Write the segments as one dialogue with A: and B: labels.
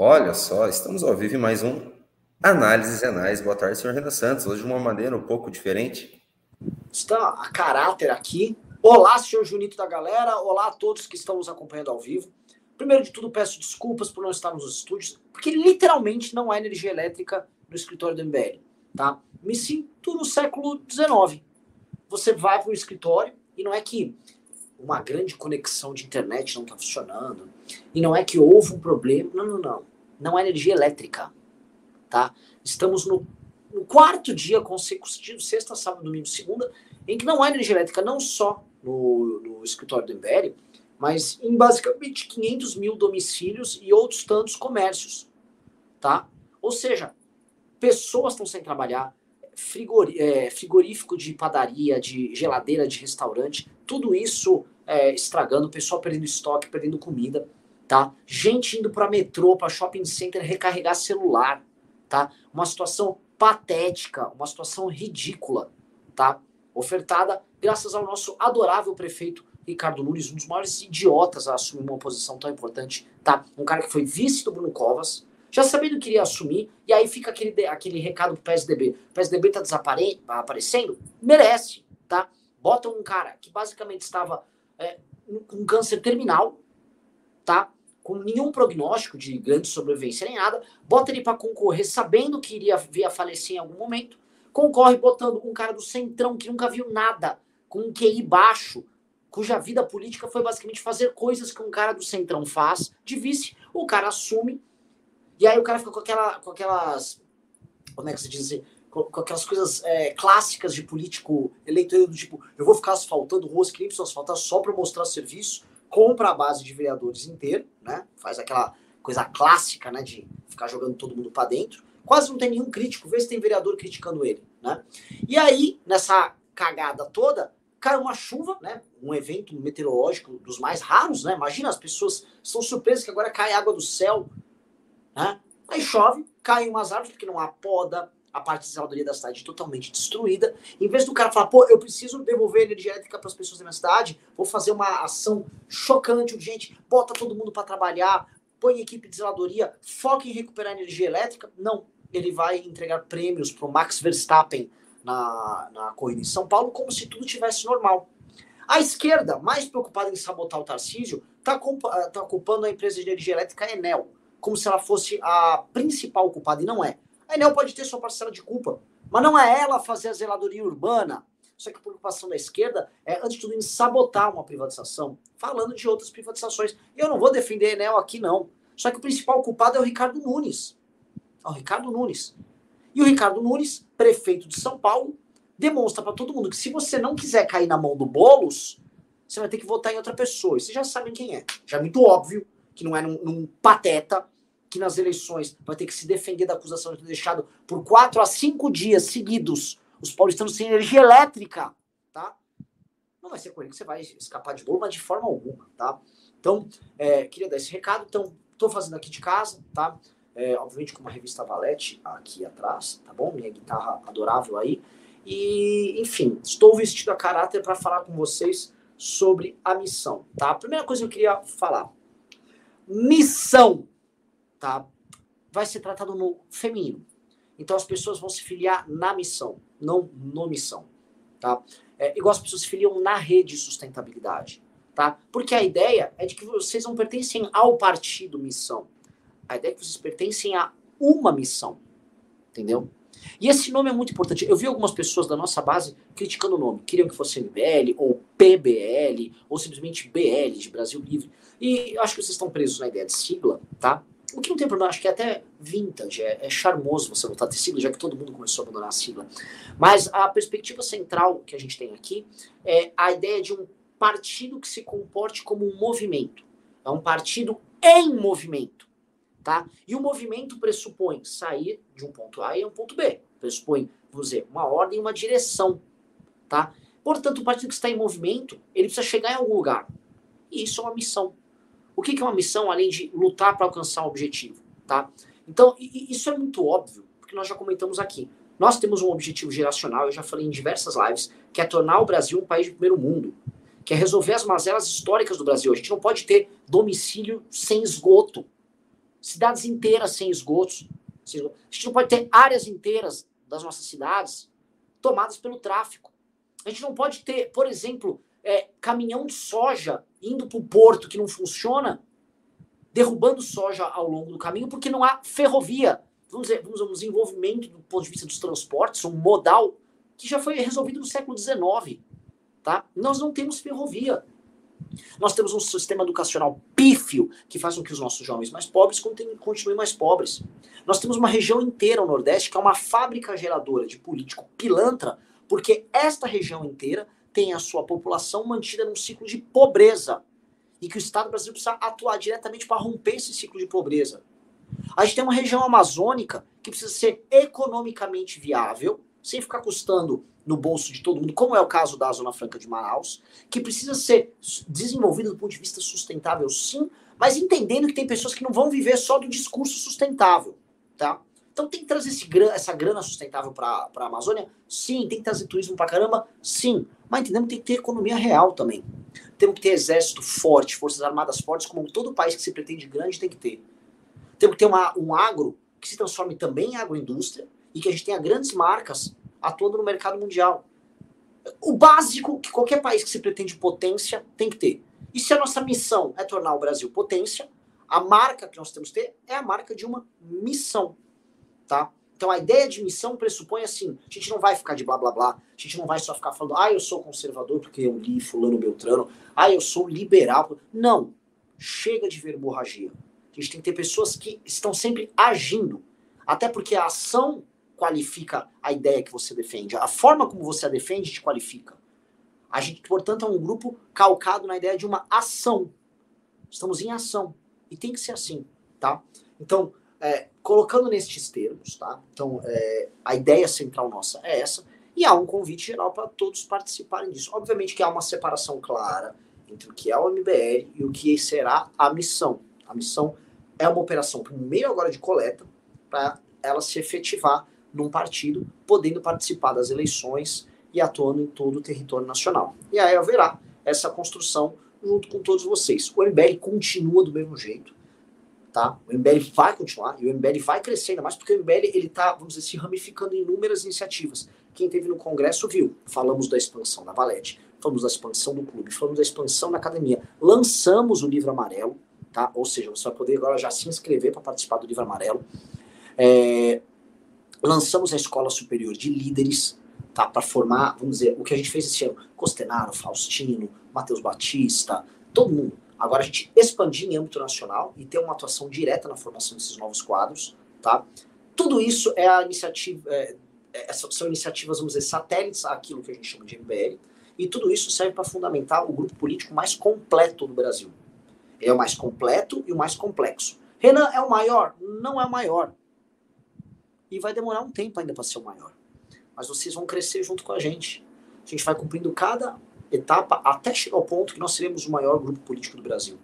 A: Olha só, estamos ao vivo em mais um Análises Anais. Boa tarde, senhor Renan Santos. Hoje de uma maneira um pouco diferente.
B: Está a caráter aqui. Olá, senhor Junito da galera. Olá a todos que estão nos acompanhando ao vivo. Primeiro de tudo, peço desculpas por não estar nos estúdios, porque literalmente não há energia elétrica no escritório do MBL, tá? Me sinto no século XIX. Você vai para o escritório e não é que uma grande conexão de internet não está funcionando, e não é que houve um problema. Não, não, não. Não é energia elétrica. Tá? Estamos no, no quarto dia consecutivo, sexta, sábado, domingo, segunda, em que não há energia elétrica, não só no, no escritório do MBL, mas em basicamente 500 mil domicílios e outros tantos comércios. Tá? Ou seja, pessoas estão sem trabalhar, é, frigorífico de padaria, de geladeira de restaurante, tudo isso é, estragando, o pessoal perdendo estoque, perdendo comida, tá? Gente indo para metrô, para shopping center recarregar celular, tá? Uma situação patética, uma situação ridícula, tá? Ofertada graças ao nosso adorável prefeito Ricardo Nunes, um dos maiores idiotas a assumir uma posição tão importante, tá? Um cara que foi vice do Bruno Covas, já sabendo que iria assumir, e aí fica aquele, aquele recado pro PSDB. O PSDB tá desaparecendo? Merece, tá? Bota um cara que basicamente estava é, com câncer terminal, tá? Com nenhum prognóstico de grande sobrevivência nem nada, bota ele para concorrer sabendo que iria vir a falecer em algum momento, concorre botando um cara do centrão que nunca viu nada, com um QI baixo, cuja vida política foi basicamente fazer coisas que um cara do centrão faz, de vice, o cara assume e aí o cara fica com, aquela, com aquelas. Como é que se diz? Com, com aquelas coisas é, clássicas de político eleitoral do tipo, eu vou ficar asfaltando ruas que nem precisam asfaltar só para mostrar serviço, compra a base de vereadores inteiro, né? Faz aquela coisa clássica, né? De ficar jogando todo mundo para dentro. Quase não tem nenhum crítico, vê se tem vereador criticando ele, né? E aí, nessa cagada toda, cai uma chuva, né? Um evento meteorológico dos mais raros, né? Imagina, as pessoas estão surpresas que agora cai água do céu né? Aí chove, cai umas árvores porque não há poda, a parte de zeladoria da cidade totalmente destruída. Em vez do cara falar, pô, eu preciso devolver energia elétrica para as pessoas da minha cidade, vou fazer uma ação chocante, urgente, bota todo mundo para trabalhar, põe equipe de zeladoria, foca em recuperar energia elétrica. Não, ele vai entregar prêmios para o Max Verstappen na, na corrida em São Paulo como se tudo tivesse normal. A esquerda, mais preocupada em sabotar o Tarcísio, está tá culpando a empresa de energia elétrica Enel como se ela fosse a principal culpada, e não é. A Enel pode ter sua parcela de culpa, mas não é ela fazer a zeladoria urbana. Só que a preocupação da esquerda é, antes de tudo, em sabotar uma privatização, falando de outras privatizações. E eu não vou defender a Enel aqui, não. Só que o principal culpado é o Ricardo Nunes. É o Ricardo Nunes. E o Ricardo Nunes, prefeito de São Paulo, demonstra para todo mundo que se você não quiser cair na mão do Boulos, você vai ter que votar em outra pessoa. E vocês já sabem quem é. Já é muito óbvio que não é num, num pateta que nas eleições vai ter que se defender da acusação de ter deixado por quatro a cinco dias seguidos os paulistanos sem energia elétrica, tá? Não vai ser com ele que você vai escapar de bolo, mas de forma alguma, tá? Então, é, queria dar esse recado. Então, estou fazendo aqui de casa, tá? É, obviamente com uma revista Valete aqui atrás, tá bom? Minha guitarra adorável aí. E, enfim, estou vestido a caráter para falar com vocês sobre a missão, tá? A primeira coisa que eu queria falar missão, tá? Vai ser tratado no feminino. Então as pessoas vão se filiar na missão, não no missão, tá? É, igual as pessoas se filiam na rede de sustentabilidade, tá? Porque a ideia é de que vocês não pertencem ao partido missão. A ideia é que vocês pertencem a uma missão, entendeu? E esse nome é muito importante. Eu vi algumas pessoas da nossa base criticando o nome. Queriam que fosse MBL, ou PBL, ou simplesmente BL, de Brasil Livre. E acho que vocês estão presos na ideia de sigla, tá? O que não tem problema, acho que é até vintage, é, é charmoso você ter sigla, já que todo mundo começou a abandonar a sigla. Mas a perspectiva central que a gente tem aqui é a ideia de um partido que se comporte como um movimento. É um partido em movimento. Tá? E o movimento pressupõe sair de um ponto A e um ponto B. Pressupõe, vamos dizer, uma ordem e uma direção. Tá? Portanto, o partido que está em movimento, ele precisa chegar em algum lugar. E isso é uma missão. O que é uma missão além de lutar para alcançar um objetivo? Tá? Então, isso é muito óbvio, porque nós já comentamos aqui. Nós temos um objetivo geracional, eu já falei em diversas lives, que é tornar o Brasil um país de primeiro mundo, que é resolver as mazelas históricas do Brasil. A gente não pode ter domicílio sem esgoto. cidades inteiras sem esgotos. A gente não pode ter áreas inteiras das nossas cidades tomadas pelo tráfico. A gente não pode ter, por exemplo, é, caminhão de soja indo para o porto que não funciona, derrubando soja ao longo do caminho, porque não há ferrovia. Vamos dizer, vamos dizer, um desenvolvimento do ponto de vista dos transportes, um modal que já foi resolvido no século XIX. Tá? Nós não temos ferrovia. Nós temos um sistema educacional pífio que faz com que os nossos jovens mais pobres continuem mais pobres. Nós temos uma região inteira, o Nordeste, que é uma fábrica geradora de político pilantra, porque esta região inteira tem a sua população mantida num ciclo de pobreza. E que o Estado brasileiro precisa atuar diretamente para romper esse ciclo de pobreza. A gente tem uma região amazônica que precisa ser economicamente viável, sem ficar custando no bolso de todo mundo, como é o caso da Zona Franca de Manaus, que precisa ser desenvolvida do ponto de vista sustentável, sim, mas entendendo que tem pessoas que não vão viver só do discurso sustentável, tá? Então tem que trazer esse, essa grana sustentável para a Amazônia? Sim. Tem que trazer turismo para caramba? Sim. Mas entendemos que tem que ter economia real também. Temos que ter exército forte, forças armadas fortes, como todo país que se pretende grande tem que ter. Temos que ter uma, um agro que se transforme também em agroindústria e que a gente tenha grandes marcas atuando no mercado mundial. O básico que qualquer país que se pretende potência tem que ter. E se a nossa missão é tornar o Brasil potência, a marca que nós temos que ter é a marca de uma missão, tá? Então a ideia de missão pressupõe assim, a gente não vai ficar de blá blá blá, a gente não vai só ficar falando, ah, eu sou conservador porque eu li fulano Beltrano, ah, eu sou liberal. Não, chega de verborragia. A gente tem que ter pessoas que estão sempre agindo. Até porque a ação qualifica a ideia que você defende. A forma como você a defende te qualifica. A gente, portanto, é um grupo calcado na ideia de uma ação. Estamos em ação. E tem que ser assim, tá? Então, é, colocando nestes termos, tá? Então, é, a ideia central nossa é essa. E há um convite geral para todos participarem disso. Obviamente que há uma separação clara entre o que é o MBL e o que será a missão. A missão é uma operação, primeiro agora de coleta, para ela se efetivar num partido, podendo participar das eleições e atuando em todo o território nacional. E aí haverá essa construção junto com todos vocês. O MBL continua do mesmo jeito, tá? O MBL vai continuar e o MBL vai crescer ainda mais porque o MBL ele tá, vamos dizer, se ramificando em inúmeras iniciativas. Quem teve no congresso viu. Falamos da expansão da Valete, falamos da expansão do clube, falamos da expansão da academia. Lançamos o livro amarelo, tá? Ou seja, você vai poder agora já se inscrever para participar do livro amarelo. É, lançamos a Escola Superior de Líderes, tá? Para formar, vamos dizer, o que a gente fez esse ano. Costenaro, Faustino, Matheus Batista, todo mundo. Agora a gente expandir em âmbito nacional e ter uma atuação direta na formação desses novos quadros, tá? Tudo isso é a iniciativa, é, é, são iniciativas, vamos dizer, satélites àquilo que a gente chama de MBL, e tudo isso serve para fundamentar o grupo político mais completo do Brasil. É o mais completo e o mais complexo. Renan é o maior? Não é o maior. E vai demorar um tempo ainda para ser o maior. Mas vocês vão crescer junto com a gente. A gente vai cumprindo cada etapa até chegar ao ponto que nós seremos o maior grupo político do Brasil.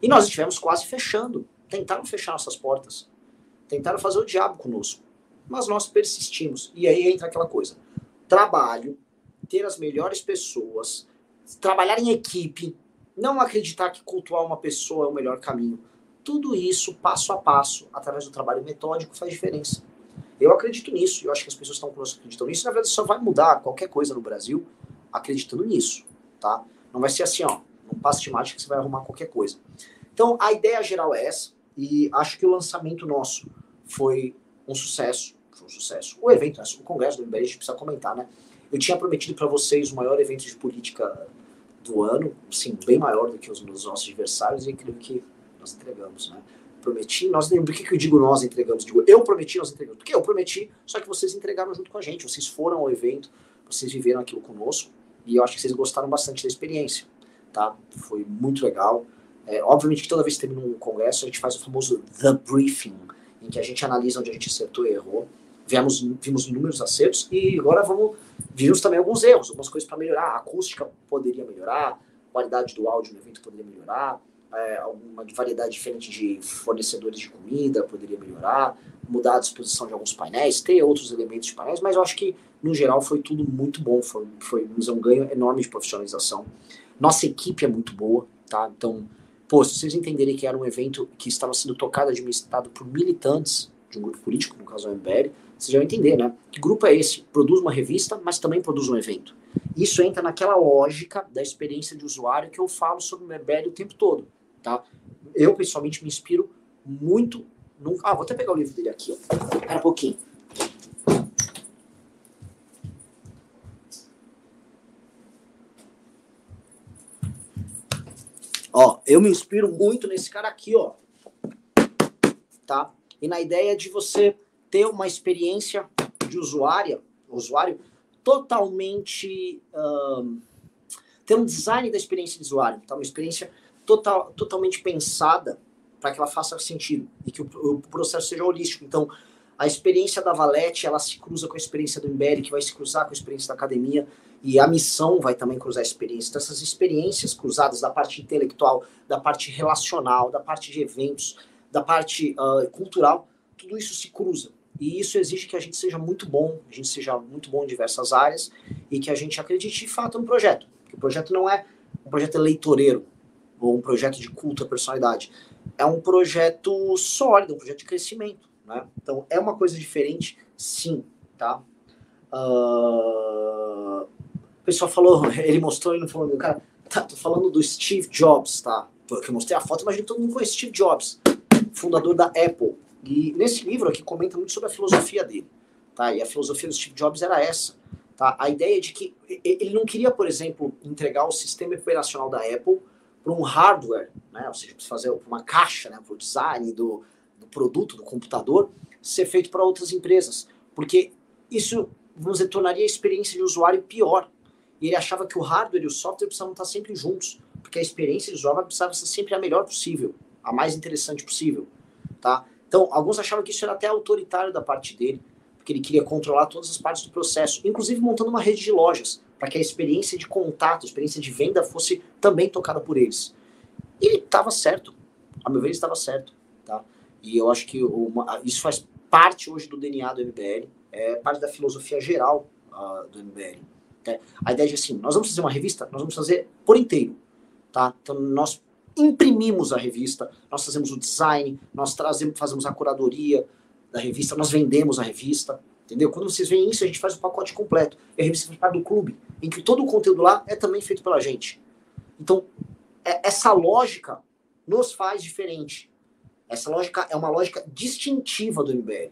B: E nós estivemos quase fechando. Tentaram fechar nossas portas. Tentaram fazer o diabo conosco. Mas nós persistimos. E aí entra aquela coisa. Trabalho, ter as melhores pessoas, trabalhar em equipe, não acreditar que cultuar uma pessoa é o melhor caminho. Tudo isso, passo a passo, através do trabalho metódico, faz diferença. Eu acredito nisso, eu acho que as pessoas estão conosco acreditam nisso. Na verdade, só vai mudar qualquer coisa no Brasil acreditando nisso, tá? Não vai ser assim, ó, não passe de mágica que você vai arrumar qualquer coisa. Então, a ideia geral é essa, e acho que o lançamento nosso foi um sucesso, foi um sucesso. O evento, né, o congresso do MBL, a gente precisa comentar, né? Eu tinha prometido para vocês o maior evento de política do ano, sim, bem maior do que os, os nossos adversários, e creio que nós entregamos, né? Prometi, nós por que, que eu digo nós entregamos? Digo, eu prometi, nós entregamos. Porque eu prometi, só que vocês entregaram junto com a gente, vocês foram ao evento, vocês viveram aquilo conosco, e eu acho que vocês gostaram bastante da experiência, tá? Foi muito legal. É, obviamente que toda vez que termina um congresso, a gente faz o famoso The Briefing, em que a gente analisa onde a gente acertou e errou. Vimos, vimos inúmeros acertos e agora vamos vimos também alguns erros, algumas coisas para melhorar. A acústica poderia melhorar, a qualidade do áudio no evento poderia melhorar, é, alguma variedade diferente de fornecedores de comida poderia melhorar, mudar a disposição de alguns painéis, ter outros elementos de painéis, mas eu acho que no geral foi tudo muito bom, foi, foi um ganho enorme de profissionalização. Nossa equipe é muito boa, tá? Então, pô, se vocês entenderem que era um evento que estava sendo tocado, administrado por militantes de um grupo político, no caso o MBL, vocês vão entender, né? Que grupo é esse? Produz uma revista, mas também produz um evento. Isso entra naquela lógica da experiência de usuário que eu falo sobre o MBL o tempo todo, tá? Eu, pessoalmente, me inspiro muito no... Ah, vou até pegar o livro dele aqui, ó. Espera um pouquinho. Ó, eu me inspiro muito nesse cara aqui, ó. Tá? E na ideia de você ter uma experiência de usuária, usuário totalmente ter um design da experiência de usuário, tá? Uma experiência total, totalmente pensada para que ela faça sentido e que o, o, processo seja holístico. Então, a experiência da Valete, ela se cruza com a experiência do Embed, que vai se cruzar com a experiência da academia, e a missão vai também cruzar a experiência. Então, essas experiências cruzadas da parte intelectual, da parte relacional, da parte de eventos, da parte uh, cultural, tudo isso se cruza. E isso exige que a gente seja muito bom, a gente seja muito bom em diversas áreas e que a gente acredite de fato no projeto. Porque o projeto não é um projeto eleitoreiro ou um projeto de culto à personalidade. É um projeto sólido, um projeto de crescimento. Né? Então, é uma coisa diferente, sim. Tá? Uh... O pessoal falou, ele mostrou e não falou, cara, tá, tô falando do Steve Jobs, tá? Porque eu mostrei a foto, imagina que todo mundo conhece Steve Jobs, fundador da Apple. E nesse livro aqui comenta muito sobre a filosofia dele, tá? E a filosofia do Steve Jobs era essa, tá? A ideia de que ele não queria, por exemplo, entregar o sistema operacional da Apple para um hardware, né? Ou seja, fazer uma caixa, né? Para o design do, do produto, do computador, ser feito para outras empresas, porque isso nos tornaria a experiência de usuário pior. E ele achava que o hardware e o software precisavam estar sempre juntos, porque a experiência de usuário precisava ser sempre a melhor possível, a mais interessante possível, tá? Então, alguns achavam que isso era até autoritário da parte dele, porque ele queria controlar todas as partes do processo, inclusive montando uma rede de lojas, para que a experiência de contato, a experiência de venda fosse também tocada por eles. E ele estava certo. A meu ver, ele estava certo. Tá? E eu acho que uma, isso faz parte hoje do DNA do MBL, é parte da filosofia geral uh, do MBL. Né? A ideia de assim, nós vamos fazer uma revista, nós vamos fazer por inteiro. Tá? Então, nós imprimimos a revista, nós fazemos o design, nós trazemos, fazemos a curadoria da revista, nós vendemos a revista, entendeu? Quando vocês veem isso, a gente faz o pacote completo. E a revista faz parte do clube, em que todo o conteúdo lá é também feito pela gente. Então, é, essa lógica nos faz diferente. Essa lógica é uma lógica distintiva do MBL.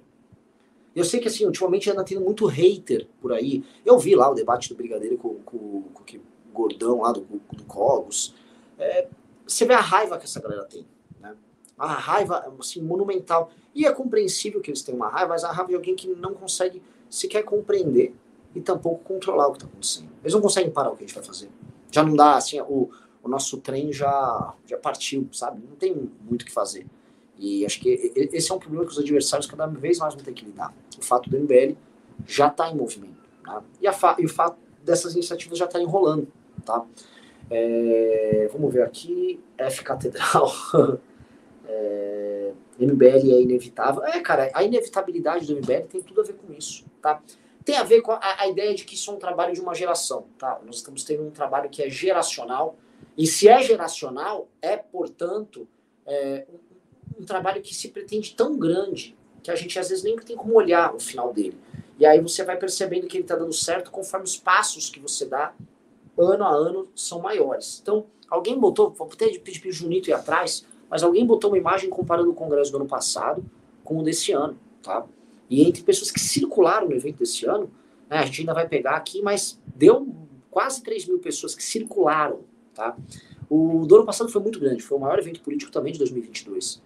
B: Eu sei que, assim, ultimamente anda tendo muito hater por aí. Eu vi lá o debate do Brigadeiro com, com, com o Gordão lá do, do Cogos. É, você vê a raiva que essa galera tem. Né? A raiva assim, monumental. E é compreensível que eles tenham uma raiva, mas a raiva de alguém que não consegue sequer compreender e tampouco controlar o que está acontecendo. Eles não conseguem parar o que a gente vai fazer. Já não dá, assim, o, o nosso trem já, já partiu, sabe? Não tem muito o que fazer. E acho que esse é um problema que os adversários cada vez mais vão ter que lidar. O fato do MBL já está em movimento. Né? E, e o fato dessas iniciativas já estar tá enrolando. Tá? É, vamos ver aqui. F Catedral. é, MBL é inevitável. É, cara, a inevitabilidade do MBL tem tudo a ver com isso, tá? Tem a ver com a, a, ideia de que isso é um trabalho de uma geração, tá? Nós estamos tendo um trabalho que é geracional. E se é geracional, é, portanto, é, um, trabalho que se pretende tão grande que a gente às vezes nem tem como olhar o final dele. E aí você vai percebendo que ele está dando certo conforme os passos que você dá ano a ano são maiores. Então, alguém botou, vou até pedir para o Junito ir atrás, mas alguém botou uma imagem comparando o congresso do ano passado com o desse ano, tá? E entre pessoas que circularam no evento desse ano, né, a gente ainda vai pegar aqui, mas deu quase 3 mil pessoas que circularam, tá? O do ano passado foi muito grande, foi o maior evento político também de 2022.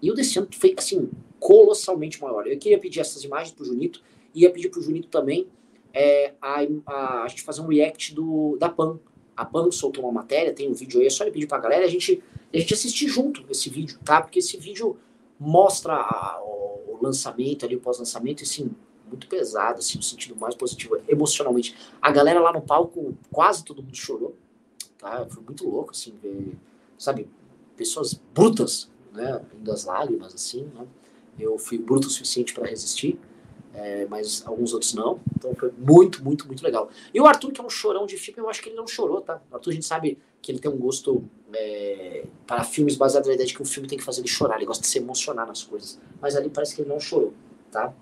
B: E o desse ano foi, assim, colossalmente maior. Eu queria pedir essas imagens para o Junito, e ia pedir para o Junito também é, a, a, a, gente fazer um react do, da PAN. A PAN soltou uma matéria, tem um vídeo aí, é só ele pedir pra galera a gente, a gente assistir junto esse vídeo, tá? Porque esse vídeo mostra a, o, lançamento ali, o pós-lançamento, assim, muito pesado, assim, no sentido mais positivo, emocionalmente. A galera lá no palco, quase todo mundo chorou, tá? Foi muito louco, assim, ver, sabe, pessoas brutas, né? Às lágrimas, assim, né? Eu fui bruto o suficiente para resistir. é, mas alguns outros não. Então foi muito, muito, muito legal. E o Arthur, que é um chorão de filme, eu acho que ele não chorou, tá? O Arthur, a gente sabe que ele tem um gosto é, para filmes baseados na ideia de que o filme tem que fazer ele chorar, ele gosta de se emocionar nas coisas. Mas ali parece que ele não chorou, tá?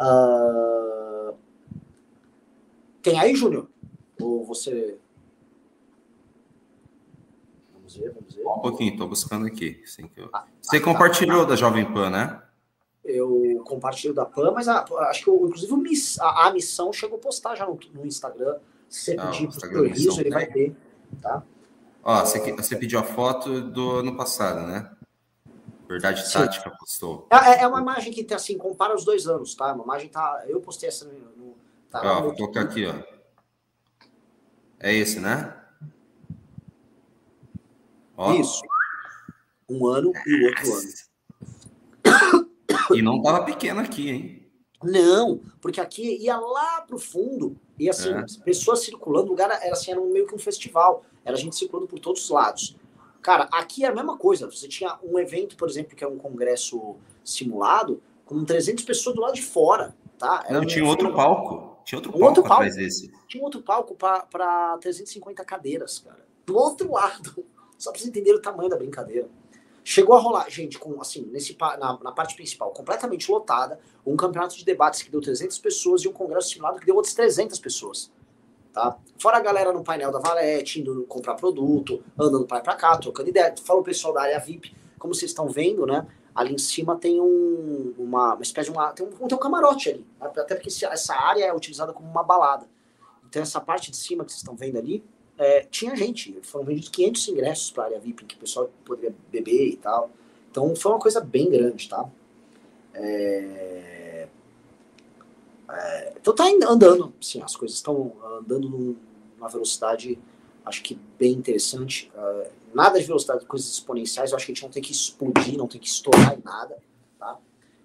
B: Uh... Tem aí, Júnior? Ou você.
A: Vamos ver, vamos ver. Um pouquinho, tô buscando aqui. Eu... ah, você ah, compartilhou tá. da Jovem Pan, né?
B: eu compartilho da PAN, mas a, acho que eu, inclusive a, a, missão chegou a postar já no, no Instagram. Se você ah, pedir para o ele vai ter. Tá?
A: Ó, você, você pediu a foto do ano passado, né? Verdade Sim. Tática postou.
B: É, é, é, uma imagem que assim, compara os dois anos, tá? Uma imagem tá. Eu postei essa no.
A: Tá, ó, vou colocar aqui, ó. É esse, né?
B: Ó. Isso. Um ano e o outro ano.
A: E não tava pequeno aqui, hein?
B: Não, porque aqui ia lá pro fundo, e assim, é. pessoas circulando, o lugar era assim, era meio que um festival, era gente circulando por todos os lados. Cara, aqui é a mesma coisa, você tinha um evento, por exemplo, que é um congresso simulado, com 300 pessoas do lado de fora, tá?
A: Era Não, um tinha outro palco, tinha outro um palco outro palco, desse.
B: Tinha outro palco para 350 cadeiras, cara. Do outro lado, só pra vocês entenderem o tamanho da brincadeira. Chegou a rolar, gente, com assim, nesse, na, na, parte principal, completamente lotada, um campeonato de debates que deu 300 pessoas e um congresso simulado que deu outras 300 pessoas. Tá? Fora a galera no painel da Valete, indo comprar produto, andando para para cá, trocando ideia. Fala o pessoal da área VIP, como vocês estão vendo, né? Ali em cima tem um, uma, uma espécie de uma. Tem um, tem um camarote ali. Até porque essa área é utilizada como uma balada. Então, essa parte de cima que vocês estão vendo ali é, tinha gente, foram vendidos 500 ingressos para a área VIP, que o pessoal poderia beber e tal. Então foi uma coisa bem grande, tá? É... É... Então tá andando, sim, as coisas estão andando numa velocidade, acho que bem interessante. Uh, nada de velocidade, coisas exponenciais, eu acho que a gente não tem que explodir, não tem que estourar em nada, tá?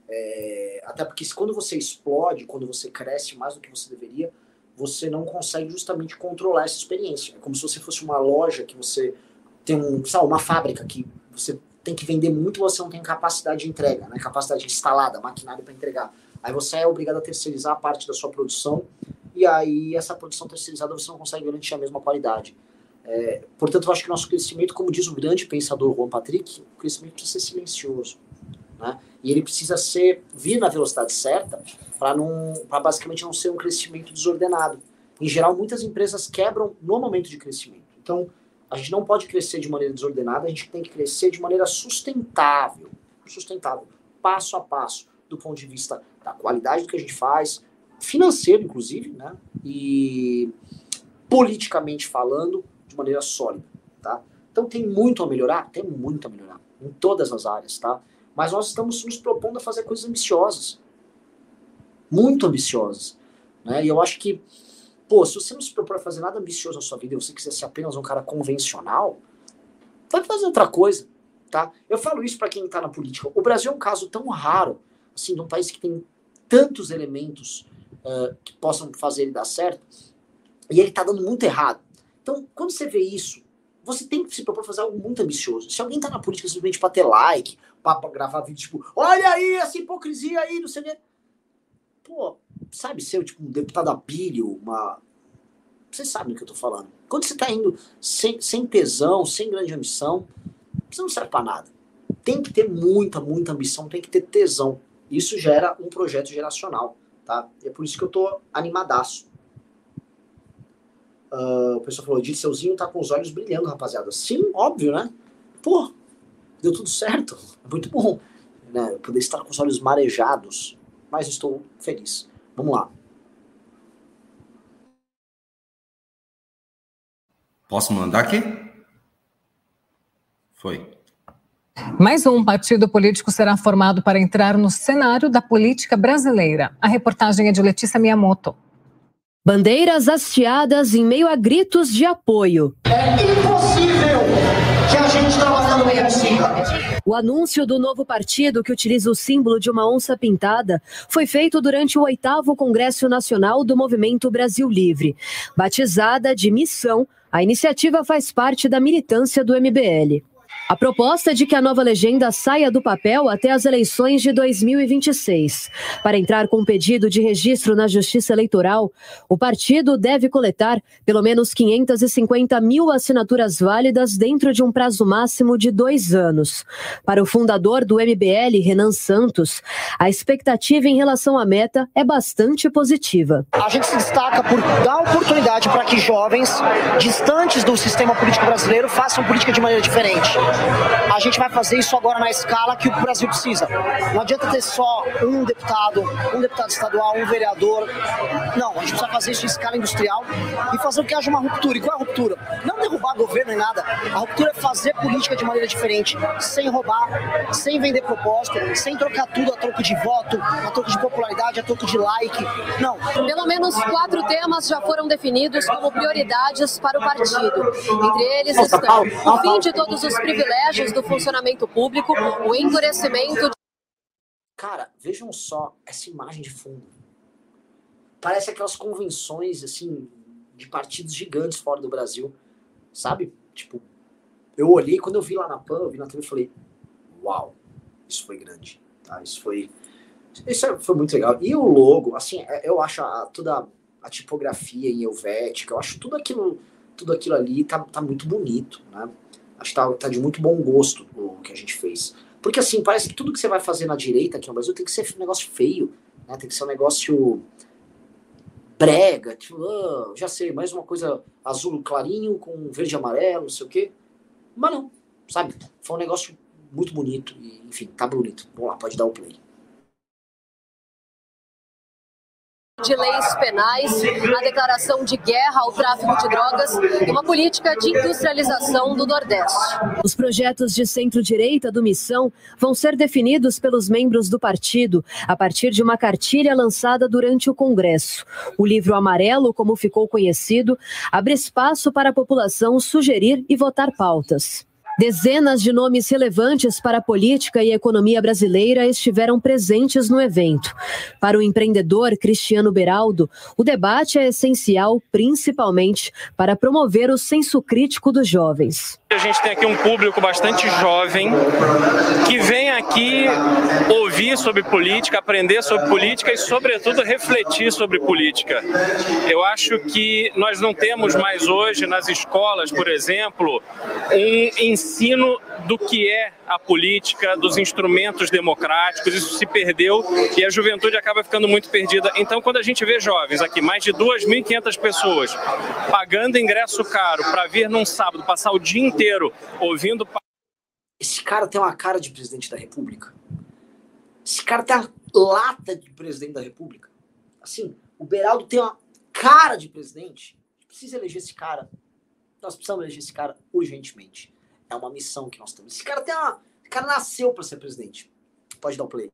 B: É... Até porque quando você explode, quando você cresce mais do que você deveria, você não consegue justamente controlar essa experiência. É como se você fosse uma loja que você tem um, sabe, uma fábrica que você tem que vender muito, você não tem capacidade de entrega, né? capacidade instalada, maquinário para entregar. Aí você é obrigado a terceirizar a parte da sua produção e aí essa produção terceirizada você não consegue garantir a mesma qualidade. É, portanto, eu acho que o nosso crescimento, como diz o grande pensador Juan Patrick, o crescimento precisa ser silencioso. Né? E ele precisa ser vir na velocidade certa para não para basicamente não ser um crescimento desordenado. Em geral, muitas empresas quebram no momento de crescimento. Então, a gente não pode crescer de maneira desordenada, a gente tem que crescer de maneira sustentável, sustentável, passo a passo, do ponto de vista da qualidade do que a gente faz, financeiro inclusive, né? E politicamente falando, de maneira sólida, tá? Então tem muito a melhorar, tem muito a melhorar em todas as áreas, tá? Mas nós estamos nos propondo a fazer coisas ambiciosas. Muito ambiciosas. Né? E eu acho que, pô, se você não se propõe a fazer nada ambicioso na sua vida e você quiser ser apenas um cara convencional, vai fazer outra coisa. Tá? Eu falo isso para quem está na política. O Brasil é um caso tão raro, assim, de um país que tem tantos elementos uh, que possam fazer ele dar certo, e ele está dando muito errado. Então, quando você vê isso, você tem que se propor fazer algo muito ambicioso. Se alguém está na política simplesmente para ter like, para gravar vídeo, tipo, olha aí essa hipocrisia aí, não sei quê. Pô, sabe ser tipo um deputado apílio, uma. Vocês sabem do que eu tô falando. Quando você tá indo sem, sem tesão, sem grande ambição, você não serve para nada. Tem que ter muita, muita ambição, tem que ter tesão. Isso gera um projeto geracional, tá? E é por isso que eu tô animadaço. Uh, o pessoal falou, Dirceuzinho tá com os olhos brilhando, rapaziada. Sim, óbvio, né? Pô, deu tudo certo. É muito bom. Né? Poder estar com os olhos marejados. Mas estou feliz. Vamos lá.
A: Posso mandar aqui? Foi.
C: Mais um partido político será formado para entrar no cenário da política brasileira. A reportagem é de Letícia Miyamoto.
D: Bandeiras hasteadas em meio a gritos de apoio.
B: É
D: O anúncio do novo partido, que utiliza o símbolo de uma onça pintada, foi feito durante o oitavo Congresso Nacional do Movimento Brasil Livre. Batizada de Missão, a iniciativa faz parte da militância do MBL. A proposta é de que a nova legenda saia do papel até as eleições de 2026. Para entrar com pedido de registro na Justiça Eleitoral, o partido deve coletar pelo menos 550 mil assinaturas válidas dentro de um prazo máximo de dois anos. Para o fundador do MBL, Renan Santos, a expectativa em relação à meta é bastante positiva.
B: A gente se destaca por dar oportunidade para que jovens distantes do sistema político brasileiro façam política de maneira diferente. A gente vai fazer isso agora na escala que o Brasil precisa. Não adianta ter só um deputado, um deputado estadual, um vereador. Não, a gente precisa fazer isso em escala industrial e fazer que haja uma ruptura. E qual é a ruptura? Não derrubar governo nem nada. A ruptura é fazer política de maneira diferente, sem roubar, sem vender propósito, sem trocar tudo a troco de voto, a troco de popularidade, a troco de like. Não.
D: Pelo menos quatro temas já foram definidos como prioridades para o partido. Entre eles estão o fim de todos os privilégios do funcionamento público, o endurecimento. De...
B: Cara, vejam só essa imagem de fundo. Parece aquelas convenções, assim, de partidos gigantes fora do Brasil, sabe? Tipo, eu olhei, quando eu vi lá na PAN, eu vi na TV e falei, uau, isso foi grande, tá? Isso foi, isso foi muito legal. E o logo, assim, é, eu acho a, toda a tipografia em helvética, eu acho tudo aquilo, tudo aquilo ali tá, tá muito bonito, né? Acho tá, tá de muito bom gosto o que a gente fez. Porque assim, parece que tudo que você vai fazer na direita aqui no Brasil tem que ser um negócio feio, né? Tem que ser um negócio brega, tipo, ah, já sei, mais uma coisa azul clarinho com verde e amarelo, não sei o quê. Mas não, sabe? Foi um negócio muito bonito e, enfim, tá bonito. Vamos lá, pode dar o play.
D: De leis penais, a declaração de guerra ao tráfico de drogas e uma política de industrialização do Nordeste. Os projetos de centro-direita do Missão vão ser definidos pelos membros do partido a partir de uma cartilha lançada durante o Congresso. O livro amarelo, como ficou conhecido, abre espaço para a população sugerir e votar pautas. Dezenas de nomes relevantes para a política e economia brasileira estiveram presentes no evento. Para o empreendedor Cristiano Beraldo, o debate é essencial, principalmente para promover o senso crítico dos jovens.
E: A gente tem aqui um público bastante jovem que vem aqui ouvir sobre política, aprender sobre política e, sobretudo, refletir sobre política. Eu acho que nós não temos mais hoje nas escolas, por exemplo, um ensino do que é a política, dos instrumentos democráticos, isso se perdeu e a juventude acaba ficando muito perdida. Então, quando a gente vê jovens aqui, mais de 2.500 pessoas, pagando ingresso caro para vir num sábado, passar o dia inteiro ouvindo.
B: Esse cara tem uma cara de presidente da República. Esse cara tem a lata de presidente da República. Assim, o Beraldo tem uma cara de presidente. Precisa eleger esse cara. Nós precisamos eleger esse cara urgentemente. É uma missão que nós temos. Esse cara tem uma. Esse cara nasceu para ser presidente. Pode dar o play.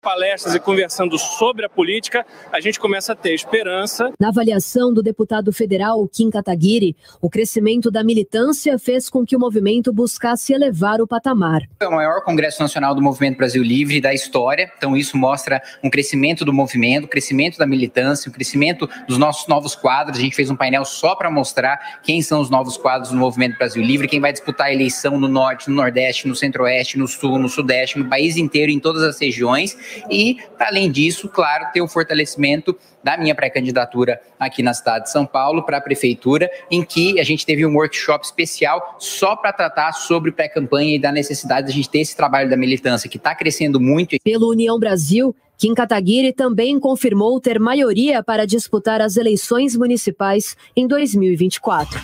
E: Palestras e conversando sobre a política, a gente começa a ter esperança.
D: Na avaliação do deputado federal Kim Kataguiri, o crescimento da militância fez com que o movimento buscasse elevar o patamar.
F: É o maior congresso nacional do Movimento Brasil Livre da história, então isso mostra um crescimento do movimento, crescimento da militância, o crescimento dos nossos novos quadros. A gente fez um painel só para mostrar quem são os novos quadros do Movimento Brasil Livre, quem vai disputar a eleição no norte, no nordeste, no centro-oeste, no sul, no sudeste, no país inteiro, em todas as regiões e, além disso, claro, ter o fortalecimento da minha pré-candidatura aqui na cidade de São Paulo para a prefeitura, em que a gente teve um workshop especial só para tratar sobre pré-campanha e da necessidade de a gente ter esse trabalho da militância que está crescendo muito.
D: Pelo União Brasil, Kim Kataguiri também confirmou ter maioria para disputar as eleições municipais em 2024.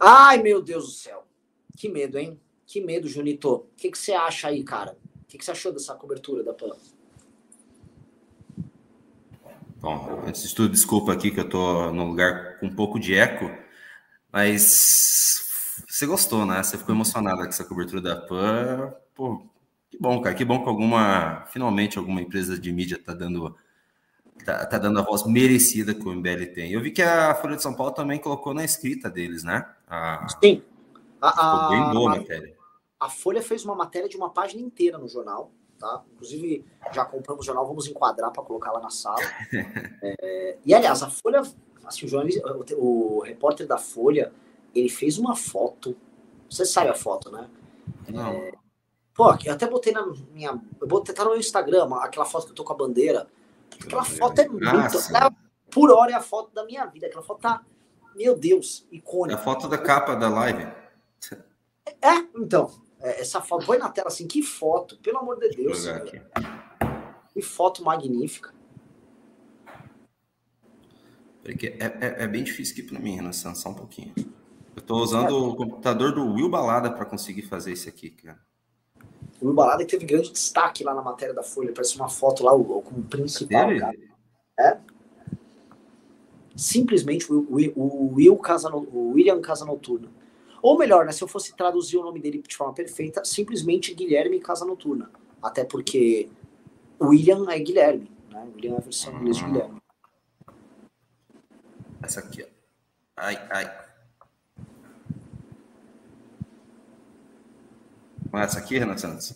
B: Ai, meu Deus do céu. Que medo, hein? Que medo, Junito. O que, que você acha aí, cara? O que, que você achou dessa cobertura da PAN?
A: Bom, antes de tudo, desculpa aqui que eu tô num lugar com um pouco de eco, mas você gostou, né? Você ficou emocionado com essa cobertura da PAN. Pô, que bom, cara. Que bom que alguma, finalmente, alguma empresa de mídia tá dando, tá, tá dando a voz merecida que o MBL tem. Eu vi que a Folha de São Paulo também colocou na escrita deles, né? A...
B: Sim.
A: A, a, bem boa a matéria
B: a Folha fez uma matéria de uma página inteira no jornal, tá? Inclusive, já compramos o jornal, vamos enquadrar para colocar lá na sala. É, e, aliás, a Folha, assim, o, jornalista, o, o repórter da Folha, ele fez uma foto. Você sabe a foto, né?
A: Não.
B: É, pô, eu até botei na minha. Eu botei tá no meu Instagram, aquela foto que eu tô com a bandeira. Aquela foto é muito.
A: Ah,
B: por hora é a foto da minha vida. Aquela foto tá. Meu Deus,
A: É
B: icônica.
A: a foto da capa da live.
B: É, então. É, essa foto. Põe na tela assim, que foto, pelo amor de Deus. Que foto magnífica.
A: Porque é, é, é bem difícil aqui para mim, Renan só um pouquinho. Eu tô usando o computador do Will Balada para conseguir fazer isso aqui, cara.
B: O Will Balada teve grande destaque lá na matéria da Folha. Parece uma foto lá o- como principal, cara. Simplesmente o, Will- o Will Casa o William Casa Noturna. Ou melhor, né, se eu fosse traduzir o nome dele de forma perfeita, simplesmente Guilherme Casa Noturna. Até porque William é Guilherme, né? William é a versão inglesa de Guilherme.
A: Essa aqui, ó. Ai, ai. Essa aqui, Renan Santos?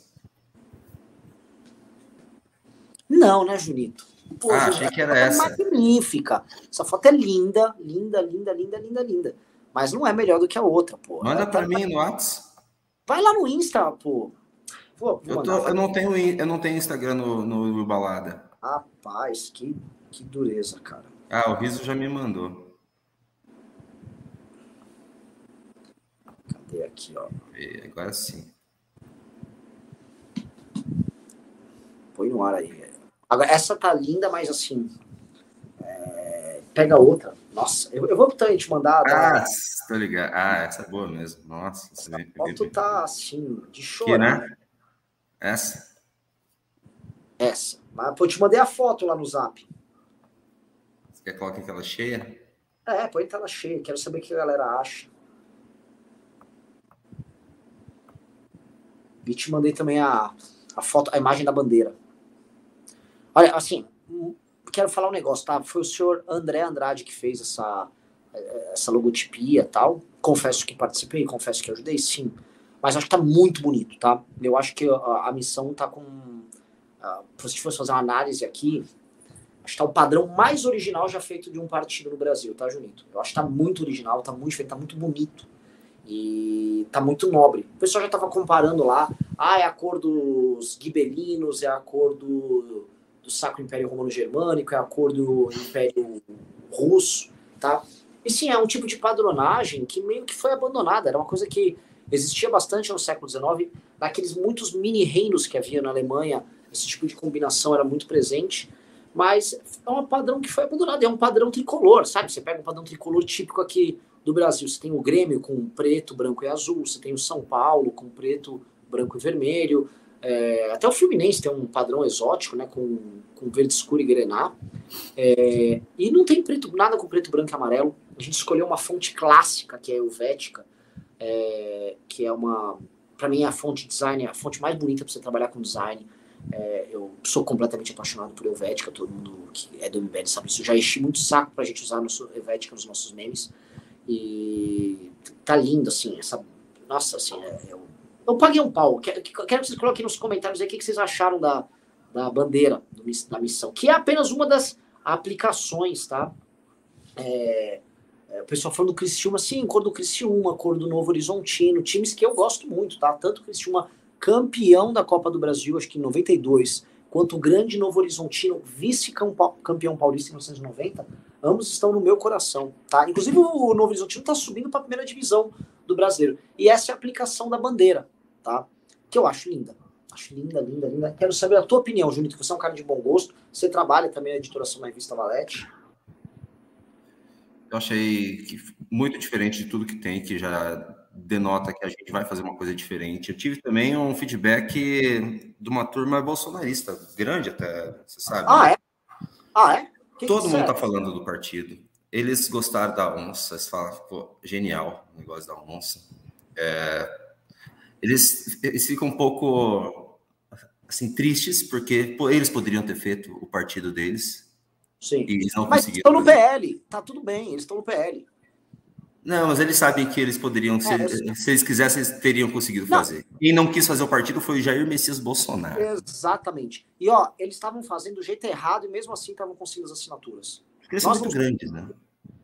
B: Não, né, Junito? Pô,
A: Ah, achei que era
B: é
A: essa.
B: Magnífica. Essa foto é linda, linda, linda, linda, linda, linda. Mas não é melhor do que a outra, pô.
A: Manda
B: Ela
A: para
B: tá-
A: mim no WhatsApp.
B: Vai lá no Insta, pô. Vou
A: Eu, tô- eu não tenho, eu não tenho Instagram no, no Will Balada.
B: Rapaz, que, que dureza, cara.
A: Ah, o Riso já me mandou.
B: Cadê aqui, ó?
A: E agora sim.
B: Põe no ar aí. Agora, essa tá linda, mas assim. é, Pega outra. Nossa, eu, eu vou também te mandar.
A: Ah,
B: tá?
A: tô ligado. Ah, essa é boa mesmo. Nossa, essa
B: foto tá assim, de
A: Aqui,
B: chorar.
A: né? Essa?
B: Essa. Mas pô, eu te mandei a foto lá no zap.
A: Você quer que coloque aquela cheia?
B: É, põe tela cheia. Quero saber o que a galera acha. E te mandei também a, a foto, a imagem da bandeira. Olha, assim, quero falar um negócio, tá? Foi o senhor André Andrade que fez essa, eh, essa logotipia e tal. Confesso que participei, confesso que ajudei, sim. Mas acho que tá muito bonito, tá? Eu acho que a, a missão tá com. ah, se a fosse fazer uma análise aqui, acho que tá o padrão mais original já feito de um partido no Brasil, tá, Junito? Eu acho que tá muito original, tá muito feito, tá muito bonito. E tá muito nobre. O pessoal já tava comparando lá. Ah, é a cor dos gibelinos, é a cor do, do Sacro Império Romano Germânico, é a cor do Império Russo, tá? E sim, é um tipo de padronagem que meio que foi abandonada. Era uma coisa que existia bastante no século XIX, naqueles muitos mini-reinos que havia na Alemanha, esse tipo de combinação era muito presente, mas é um padrão que foi abandonado, é um padrão tricolor, sabe? Você pega um padrão tricolor típico aqui do Brasil, você tem o Grêmio com preto, branco e azul, você tem o São Paulo com preto, branco e vermelho, é, até o Fluminense tem um padrão exótico, né, com, com verde escuro e grená, é, e não tem preto, nada com preto, branco e amarelo, a gente escolheu uma fonte clássica, que é a Helvética, é, que é uma, para mim, é a fonte design, é a fonte mais bonita para você trabalhar com design. É, eu sou completamente apaixonado por Helvética, todo mundo que é do MBL sabe isso. Eu já enchi muito saco pra gente usar nosso Helvética nos nossos memes. E tá lindo, assim, essa. Nossa, assim, é, eu, eu paguei um pau. Quero, que vocês coloquem nos comentários aí o que, vocês acharam da, da bandeira da missão, que é apenas uma das aplicações, tá? É, é, o pessoal falando do Criciúma, sim, cor do Criciúma, cor do Novo Horizontino, times que eu gosto muito, tá? Tanto o Criciúma campeão da Copa do Brasil, acho que em 92, quanto o grande Novo Horizontino, vice-campeão paulista em 1990, ambos estão no meu coração, tá? Inclusive o Novo Horizontino está subindo para a primeira divisão do brasileiro. E essa é a aplicação da bandeira, tá? Que eu acho linda. Acho linda, linda, linda. Quero saber a tua opinião, Junito, que você é um cara de bom gosto. Você trabalha também na editoração na revista Valete.
A: Eu achei que muito diferente de tudo que tem, que já denota que a gente vai fazer uma coisa diferente. Eu tive também um feedback de uma turma bolsonarista, grande até, você sabe.
B: Ah,
A: né?
B: é? Ah, é? Que
A: Todo
B: que
A: mundo está falando do partido. Eles gostaram da onça, eles falam, pô, genial o negócio da onça. É, eles, eles ficam um pouco assim, tristes, porque pô, eles poderiam ter feito o partido deles
B: Sim.
A: e eles não
B: Mas estão no. PL. Tá tudo bem, eles estão no PL.
A: Não, mas eles sabem que eles poderiam, se, é, se eles quisessem, eles teriam conseguido não. fazer. Quem não quis fazer o partido foi o Jair Messias Bolsonaro.
B: Exatamente. E ó, eles estavam fazendo do jeito errado e mesmo assim estavam conseguindo as assinaturas.
A: Porque eles são muito grandes, né?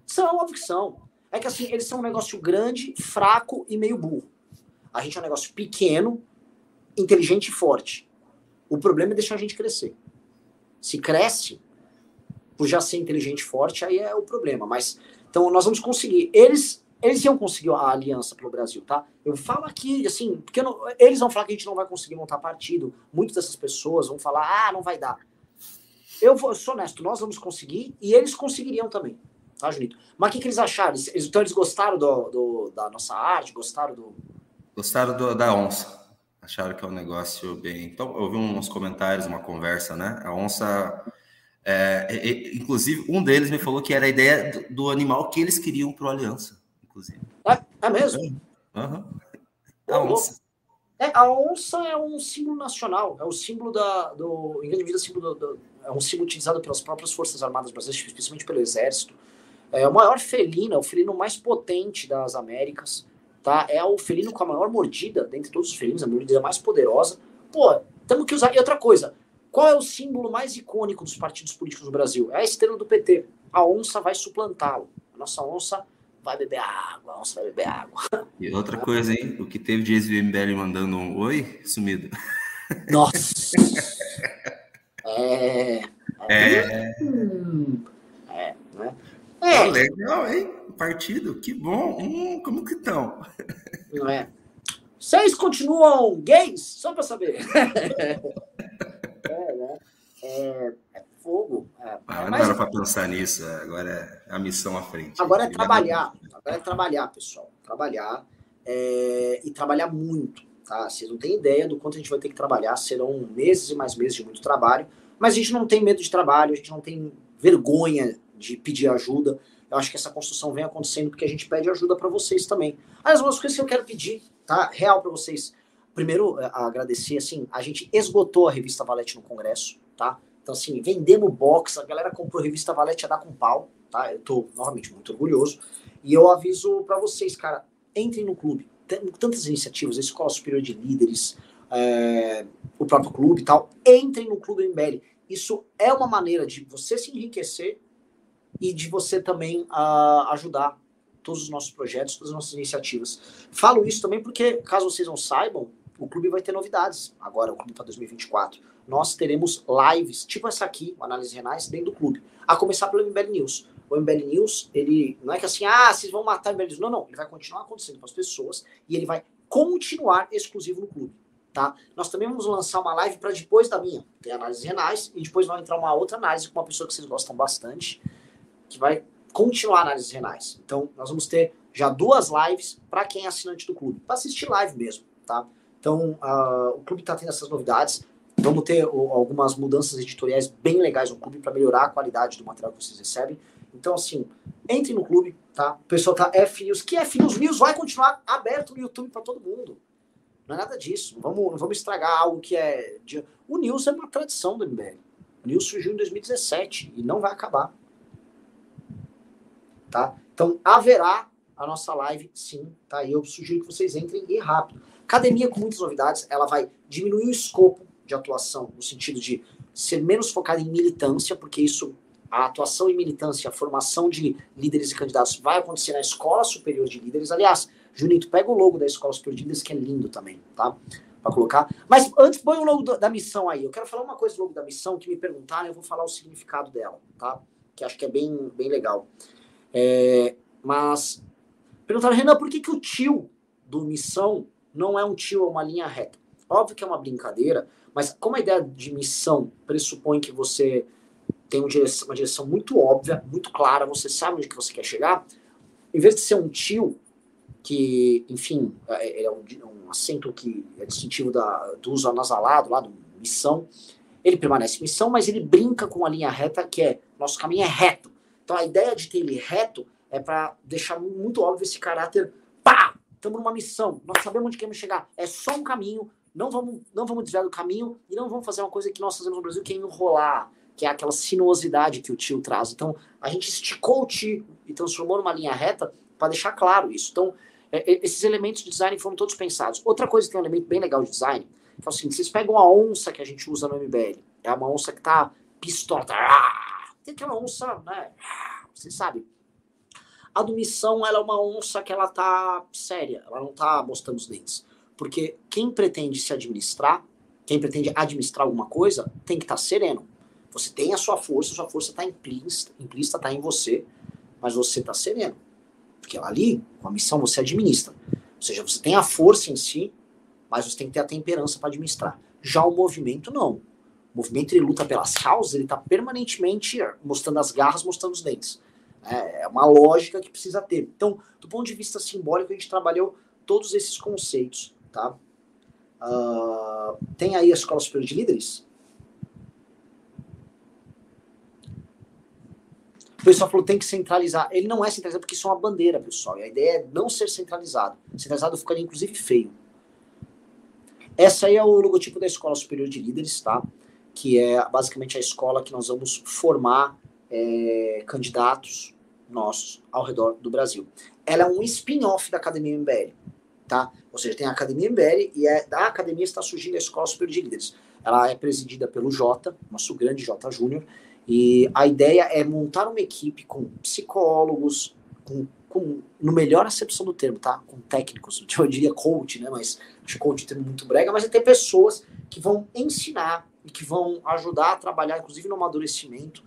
B: São, óbvio que são. É que assim, eles são um negócio grande, fraco e meio burro. A gente é um negócio pequeno, inteligente e forte. O problema é deixar a gente crescer. Se cresce, por já ser inteligente e forte, aí é o problema. Mas então nós vamos conseguir. Eles eles iam conseguir a aliança pelo Brasil, tá? Eu falo aqui, assim, porque não, eles vão falar que a gente não vai conseguir montar partido. Muitas dessas pessoas vão falar, ah, não vai dar. Eu, vou, eu sou honesto, nós vamos conseguir e eles conseguiriam também, tá, Junito? Mas o que, que eles acharam? Eles, então eles gostaram do, do, da nossa arte, gostaram do.
A: Gostaram do, da onça. Acharam que é um negócio bem. Então, eu vi uns comentários, uma conversa, né? A onça é, é, inclusive, um deles me falou que era a ideia do, do animal que eles queriam para o Aliança, inclusive.
B: É, é mesmo?
A: Uhum. A onça.
B: É, a onça é um símbolo nacional, é o símbolo da. Do, em grande medida, símbolo do, do, é um símbolo utilizado pelas próprias Forças Armadas brasileiras, especialmente pelo Exército. É o maior felino, é o felino mais potente das Américas. Tá? É o felino com a maior mordida dentre todos os felinos, a mordida mais poderosa. Pô, temos que usar. E outra coisa, qual é o símbolo mais icônico dos partidos políticos no Brasil? É a estrela do PT. A onça vai suplantá-lo. A nossa onça vai beber água, a onça vai beber água.
A: E outra coisa, hein? O que teve de ex-MBL mandando um oi, sumido.
B: Nossa! é...
A: É...
B: Hum, é, né?
A: É. legal, hein? Partido, que bom. Hum, como que estão?
B: Não é? Vocês continuam gays? Só para saber. É, né? É, é fogo. É,
A: ah, não era para pensar nisso, agora é a missão à frente.
B: Agora é trabalhar, agora é trabalhar, pessoal. Trabalhar é, e trabalhar muito. Tá? Vocês não têm ideia do quanto a gente vai ter que trabalhar, serão meses e mais meses de muito trabalho, mas a gente não tem medo de trabalho, a gente não tem vergonha de pedir ajuda. Eu acho que essa construção vem acontecendo porque a gente pede ajuda para vocês também. As duas coisas que eu quero pedir, tá? Real para vocês primeiro, é, agradecer, assim, a gente esgotou a revista Valete no Congresso, tá? Então, assim, vendemos box, a galera comprou a revista Valete a dar com pau, tá? Eu tô, novamente, muito orgulhoso. E eu aviso para vocês, cara, entrem no clube. Tem tantas iniciativas, a Escola Superior de Líderes, é, o próprio clube e tal. Entrem no Clube MBL. Isso é uma maneira de você se enriquecer e de você também uh, ajudar todos os nossos projetos, todas as nossas iniciativas. Falo isso também porque, caso vocês não saibam, o clube vai ter novidades agora, o clube para 2024. Nós teremos lives, tipo essa aqui, Análise Renais, dentro do clube. A começar pelo MBL News. O MBL News, ele não é que assim, ah, vocês vão matar o MBL News. Não, não. Ele vai continuar acontecendo com as pessoas e ele vai continuar exclusivo no clube. Tá? Nós também vamos lançar uma live para depois da minha. Tem análises renais e depois vai entrar uma outra análise com uma pessoa que vocês gostam bastante, que vai continuar análises renais. Então, nós vamos ter já duas lives para quem é assinante do clube, para assistir live mesmo, tá? Então, uh, o clube está tendo essas novidades. Vamos ter algumas mudanças editoriais bem legais no clube para melhorar a qualidade do material que vocês recebem. Então, assim, entre no clube, tá? O pessoal tá F News. Que F News? News vai continuar aberto no YouTube para todo mundo. Não é nada disso. Não vamos, vamos estragar algo que é. De... O News é uma tradição do MBL. O News surgiu em 2017 e não vai acabar. Tá? Então, haverá a nossa live, sim, tá? E eu sugiro que vocês entrem e rápido. Academia com muitas novidades, ela vai diminuir o escopo de atuação, no sentido de ser menos focada em militância, porque isso, a atuação em militância, a formação de líderes e candidatos vai acontecer na Escola Superior de Líderes. Aliás, Junito, pega o logo da Escola Superior de Líderes, que é lindo também, tá? Para colocar. Mas antes, põe o logo da missão aí. Eu quero falar uma coisa do logo da missão que me perguntaram, eu vou falar o significado dela, tá? Que acho que é bem, bem legal. É, mas perguntaram, Renan, por que, que o tio do missão não é um tio, é uma linha reta. Óbvio que é uma brincadeira, mas como a ideia de missão pressupõe que você tem uma direção, uma direção muito óbvia, muito clara, você sabe onde que você quer chegar, em vez de ser um tio, que, enfim, é, é um, um, acento que é distintivo da, do uso anasalado, lá do missão, ele permanece missão, mas ele brinca com a linha reta, que é, nosso caminho é reto. Então a ideia de ter ele reto é para deixar muito óbvio esse caráter, pá, estamos numa missão, nós sabemos onde queremos chegar, é só um caminho, não vamos, não vamos desviar do caminho e não vamos fazer uma coisa que nós fazemos no Brasil, que é enrolar, que é aquela sinuosidade que o tio traz. Então, a gente esticou o tio e transformou numa linha reta para deixar claro isso. Então, é, é, esses elementos de design foram todos pensados. Outra coisa que tem um elemento bem legal de design, que é o seguinte, vocês pegam a onça que a gente usa no MBL, é uma onça que tá pistola, tá, tem aquela onça, né, vocês sabem. A do Missão, ela é uma onça que ela tá séria, ela não tá mostrando os dentes. Porque quem pretende se administrar, quem pretende administrar alguma coisa, tem que estar tá sereno. Você tem a sua força, a sua força está implícita, implícita está em você, mas você está sereno. Porque ali, com a missão, você administra. Ou seja, você tem a força em si, mas você tem que ter a temperança para administrar. Já o movimento, não. O movimento, ele luta pelas causas, ele está permanentemente mostrando as garras, mostrando os dentes. É, é uma lógica que precisa ter. Então, do ponto de vista simbólico, a gente trabalhou todos esses conceitos, tá? Uh, tem aí a Escola Superior de Líderes? O pessoal falou tem que centralizar. Ele não é centralizado porque isso é uma bandeira, pessoal. E a ideia é não ser centralizado. Centralizado ficaria inclusive feio. Essa aí é o logotipo da Escola Superior de Líderes, tá? Que é basicamente a escola que nós vamos formar é, candidatos nossos ao redor do Brasil. Ela é um spin-off da Academia MBL, tá? Ou seja, tem a Academia MBL e é, da academia está surgindo a Escola Superior de Líderes. Ela é presidida pelo Jota, nosso grande Jota Júnior, e a ideia é montar uma equipe com psicólogos, com, com no melhor acepção do termo, tá? Com técnicos, eu diria coach, né? Mas acho coach é um termo muito brega, mas é ter pessoas que vão ensinar e que vão ajudar a trabalhar, inclusive no amadurecimento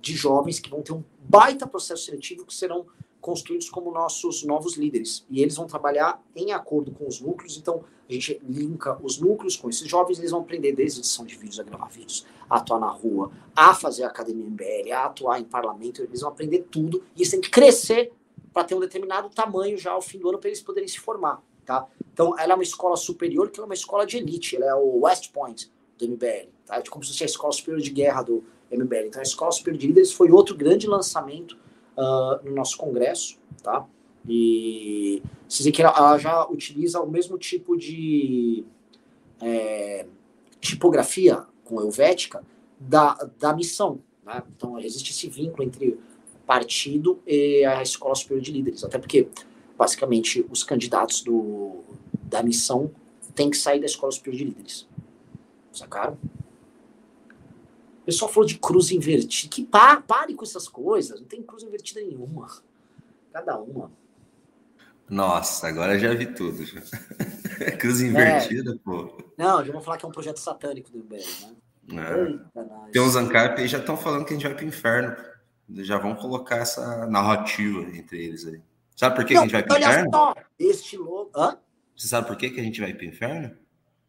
B: de jovens que vão ter um baita processo seletivo que serão construídos como nossos novos líderes. E eles vão trabalhar em acordo com os núcleos, então a gente linka os núcleos com esses jovens, eles vão aprender desde edição de vídeos a gravar vídeos, a atuar na rua, a fazer academia MBL, a atuar em parlamento, eles vão aprender tudo. E eles têm que crescer para ter um determinado tamanho já ao fim do ano para eles poderem se formar, tá? Então, ela é uma escola superior, que é uma escola de elite, ela é o West Point do MBL, tá? Como se fosse a escola superior de guerra do MBL. Então, a escola superior de líderes foi outro grande lançamento uh, no nosso congresso, tá? E se dizer que ela, já utiliza o mesmo tipo de é, tipografia com helvética da, da missão, né? Então existe esse vínculo entre partido e a escola superior de líderes, até porque basicamente os candidatos do, da missão têm que sair da escola superior de líderes, sacaram? O pessoal falou de cruz invertida. Que pa, pare com essas coisas. Não tem cruz invertida nenhuma. Cada uma.
A: Nossa, agora já vi tudo. Já. cruz invertida, é. pô.
B: Não, já vou falar que é um projeto satânico do MBL,
A: né? É. Tem uns ANCAP aí já estão falando que a gente vai para o inferno. Já vão colocar essa narrativa entre eles aí. Sabe por que, Não, que a gente vai para o inferno? Só,
B: este louco. Hã?
A: Você sabe por que, que a gente vai para o inferno?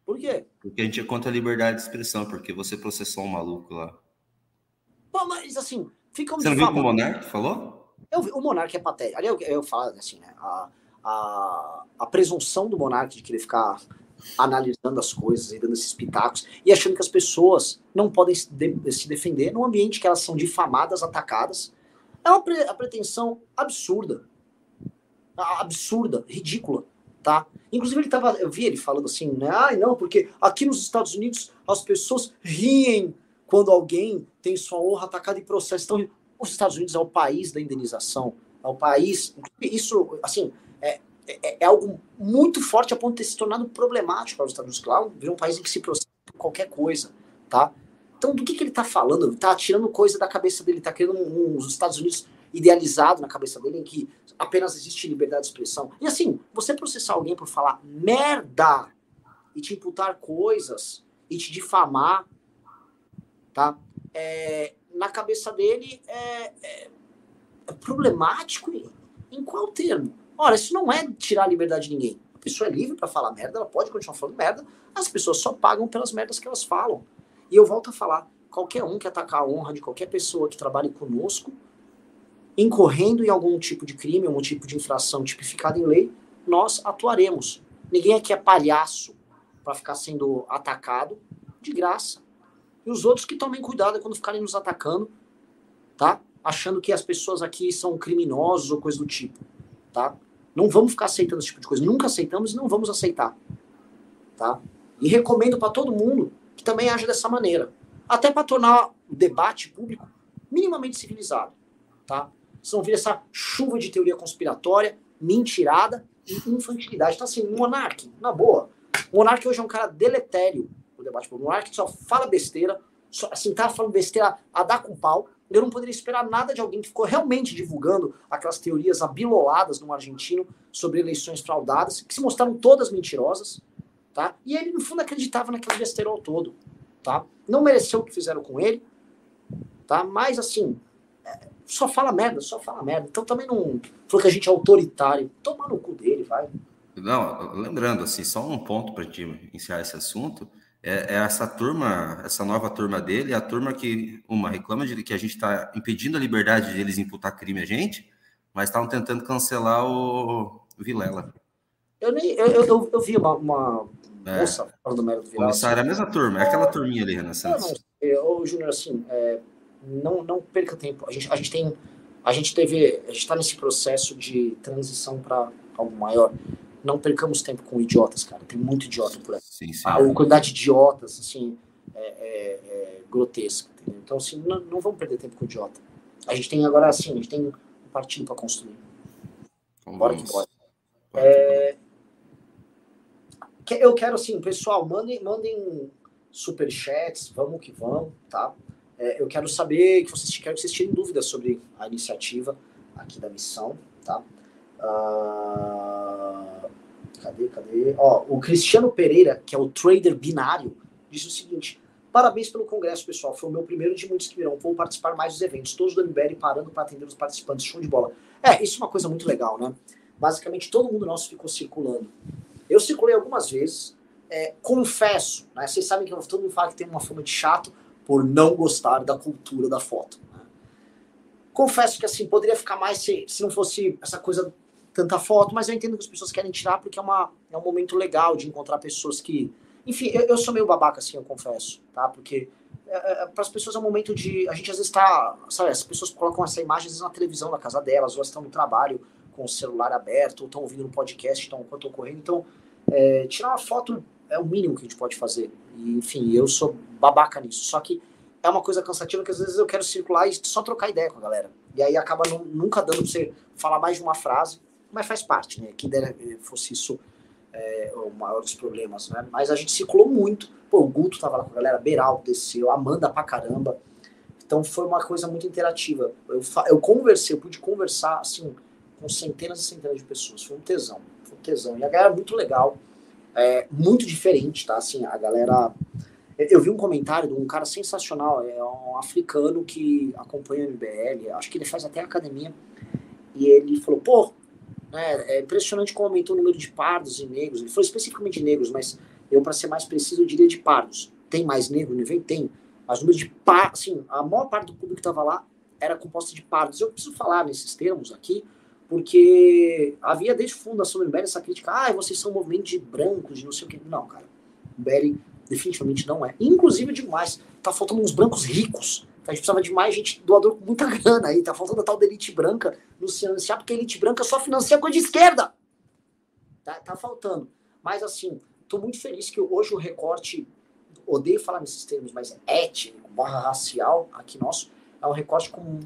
B: Por quê?
A: Porque a gente é contra a liberdade de expressão, porque você processou um maluco lá.
B: Pô, mas assim, fica
A: Você não viu o Monark falou?
B: Eu o Monark é patético. Ali eu, eu falo assim, né? A, a, a presunção do Monark de querer ficar analisando as coisas e dando esses pitacos e achando que as pessoas não podem se, de, se defender num ambiente que elas são difamadas, atacadas. É uma pre, pretensão absurda. Absurda, ridícula tá? Inclusive ele tava, eu vi ele falando assim, né? Ai, não, porque aqui nos Estados Unidos as pessoas riem quando alguém tem sua honra atacada em processo. Então, os Estados Unidos é o país da indenização, é o país. Isso, assim, é, é, é algo muito forte a ponto de ter se tornado problemático para os Estados Unidos. Claro, um país em que se processa por qualquer coisa, tá? Então, do que, que ele está falando? Ele está tirando coisa da cabeça dele, está criando um, um, os Estados Unidos idealizado na cabeça dele, em que apenas existe liberdade de expressão. E assim, você processar alguém por falar merda e te imputar coisas e te difamar, tá? É, na cabeça dele é, é, é problemático em, em qual termo? Ora, isso não é tirar a liberdade de ninguém. A pessoa é livre para falar merda, ela pode continuar falando merda, as pessoas só pagam pelas merdas que elas falam. E eu volto a falar, qualquer um que atacar a honra de qualquer pessoa que trabalhe conosco incorrendo em algum tipo de crime, algum tipo de infração tipificada em lei, nós atuaremos. Ninguém aqui é palhaço para ficar sendo atacado de graça. E os outros que tomem cuidado quando ficarem nos atacando, tá? Achando que as pessoas aqui são criminosos ou coisa do tipo, tá? Não vamos ficar aceitando esse tipo de coisa. Nunca aceitamos e não vamos aceitar, tá? E recomendo para todo mundo que também haja dessa maneira, até para tornar o debate público minimamente civilizado, tá? Vão ver essa chuva de teoria conspiratória mentirada e infantilidade. Então, assim, Monark, na boa. O hoje é um cara deletério no debate público. O só fala besteira, só, assim, tá falando besteira a dar com pau. Eu não poderia esperar nada de alguém que ficou realmente divulgando aquelas teorias abiloladas no argentino sobre eleições fraudadas, que se mostraram todas mentirosas, tá? E ele, no fundo, acreditava naquele besterol todo, tá? Não mereceu o que fizeram com ele, tá? Mas, assim, só fala merda, só fala merda. Então também não falou que a gente é autoritário. Toma no cu dele, vai.
A: Não, lembrando, assim, só um ponto para gente encerrar esse assunto é, é, essa turma, essa nova turma dele, é a turma que, uma, reclama de que a gente está impedindo a liberdade de eles imputar crime a gente, mas estavam tentando cancelar o Vilela.
B: Eu, nem, eu, eu, eu vi uma, uma é. moça falando
A: merda do Vilela. Assim, a mesma turma, é aquela turminha ali, Renaissance.
B: Ô, Júnior, assim, é, não, não perca tempo. A gente, a gente tem. A gente teve. A gente está nesse processo de transição para algo maior não percamos tempo com idiotas, cara. Tem muito idiota por aí. Sim, sim. A, quantidade de idiotas, assim, é, é, é grotesca. Entendeu? Então, assim, não, não vamos perder tempo com idiota. A gente tem agora, assim, a gente tem um partido para construir. Vamos bora que bora. É, eu quero, assim, pessoal, mandem, mandem superchats, vamos que vamos, tá? É, eu quero saber que vocês, quero que vocês tirem dúvidas sobre a iniciativa aqui da missão, tá? Uh, cadê, cadê? Ó, o Cristiano Pereira, que é o trader binário, disse o seguinte: Parabéns pelo congresso, pessoal. Foi o meu primeiro de muitos que virão. Vou participar mais dos eventos, todos do MBL parando para atender os participantes. Show de bola. É, isso é uma coisa muito legal, né? Basicamente, todo mundo nosso ficou circulando. Eu circulei algumas vezes. É, confesso, né? Vocês sabem que todo mundo fala que tem uma fama de chato por não gostar da cultura da foto. Confesso que assim, poderia ficar mais se, se não fosse essa coisa tanta foto, mas eu entendo que as pessoas querem tirar porque é, uma, é um momento legal de encontrar pessoas que. Enfim, eu, eu sou meio babaca, assim, eu confesso, tá? Porque é, é, é para as pessoas é um momento de. A gente às vezes está. Sabe, as pessoas colocam essa imagem às vezes na televisão da casa delas, ou estão no trabalho com o celular aberto, ou estão ouvindo no podcast, estão enquanto correndo. Então, é, tirar uma foto é o mínimo que a gente pode fazer. E, enfim, eu sou babaca nisso. Só que é uma coisa cansativa que às vezes eu quero circular e só trocar ideia com a galera. E aí acaba nunca dando pra você falar mais de uma frase mas faz parte, né? Que dera fosse isso é, o maior dos problemas, né? Mas a gente circulou muito. Pô, o Guto tava lá com a galera, Beral desceu, Amanda pra caramba. Então foi uma coisa muito interativa. Eu, eu conversei, eu pude conversar, assim, com centenas e centenas de pessoas. Foi um tesão, foi um tesão. E a galera é muito legal, é, muito diferente, tá? Assim, a galera... Eu vi um comentário de um cara sensacional, é um africano que acompanha o MBL, acho que ele faz até academia, e ele falou, pô, é, é impressionante como aumentou o número de pardos e negros. Ele falou especificamente de negros, mas eu, para ser mais preciso, eu diria de pardos. Tem mais negro no evento? Tem. Mas o número de pardos, assim, a maior parte do público que estava lá era composta de pardos. Eu preciso falar nesses termos aqui, porque havia desde fundação do MBL essa crítica, ah, vocês são um movimento de brancos, de não sei o quê. Não, cara. O MBL definitivamente não é. Inclusive, demais, tá faltando uns brancos ricos a gente precisava de mais gente, doador com muita grana aí. Tá faltando a tal da elite branca nos financiar, porque a elite branca só financia coisa de esquerda. Tá, tá faltando. Mas assim, tô muito feliz que hoje o recorte, odeio falar nesses termos, mas étnico, barra racial, aqui nosso, é um recorte com,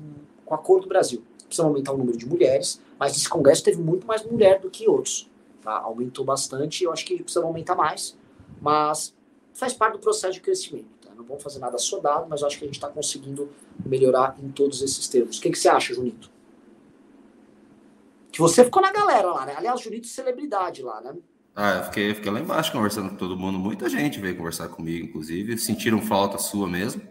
B: com a cor do Brasil. Precisa aumentar o número de mulheres, mas esse congresso teve muito mais mulher do que outros. Tá? Aumentou bastante, eu acho que precisa aumentar mais, mas faz parte do processo de crescimento não vamos fazer nada sodado, mas acho que a gente está conseguindo melhorar em todos esses termos. O que, que você acha, Junito? Que você ficou na galera lá, né? Aliás, Junito celebridade lá, né?
A: Ah, eu fiquei, fiquei lá embaixo conversando com todo mundo. Muita gente veio conversar comigo, inclusive. Sentiram falta sua mesmo.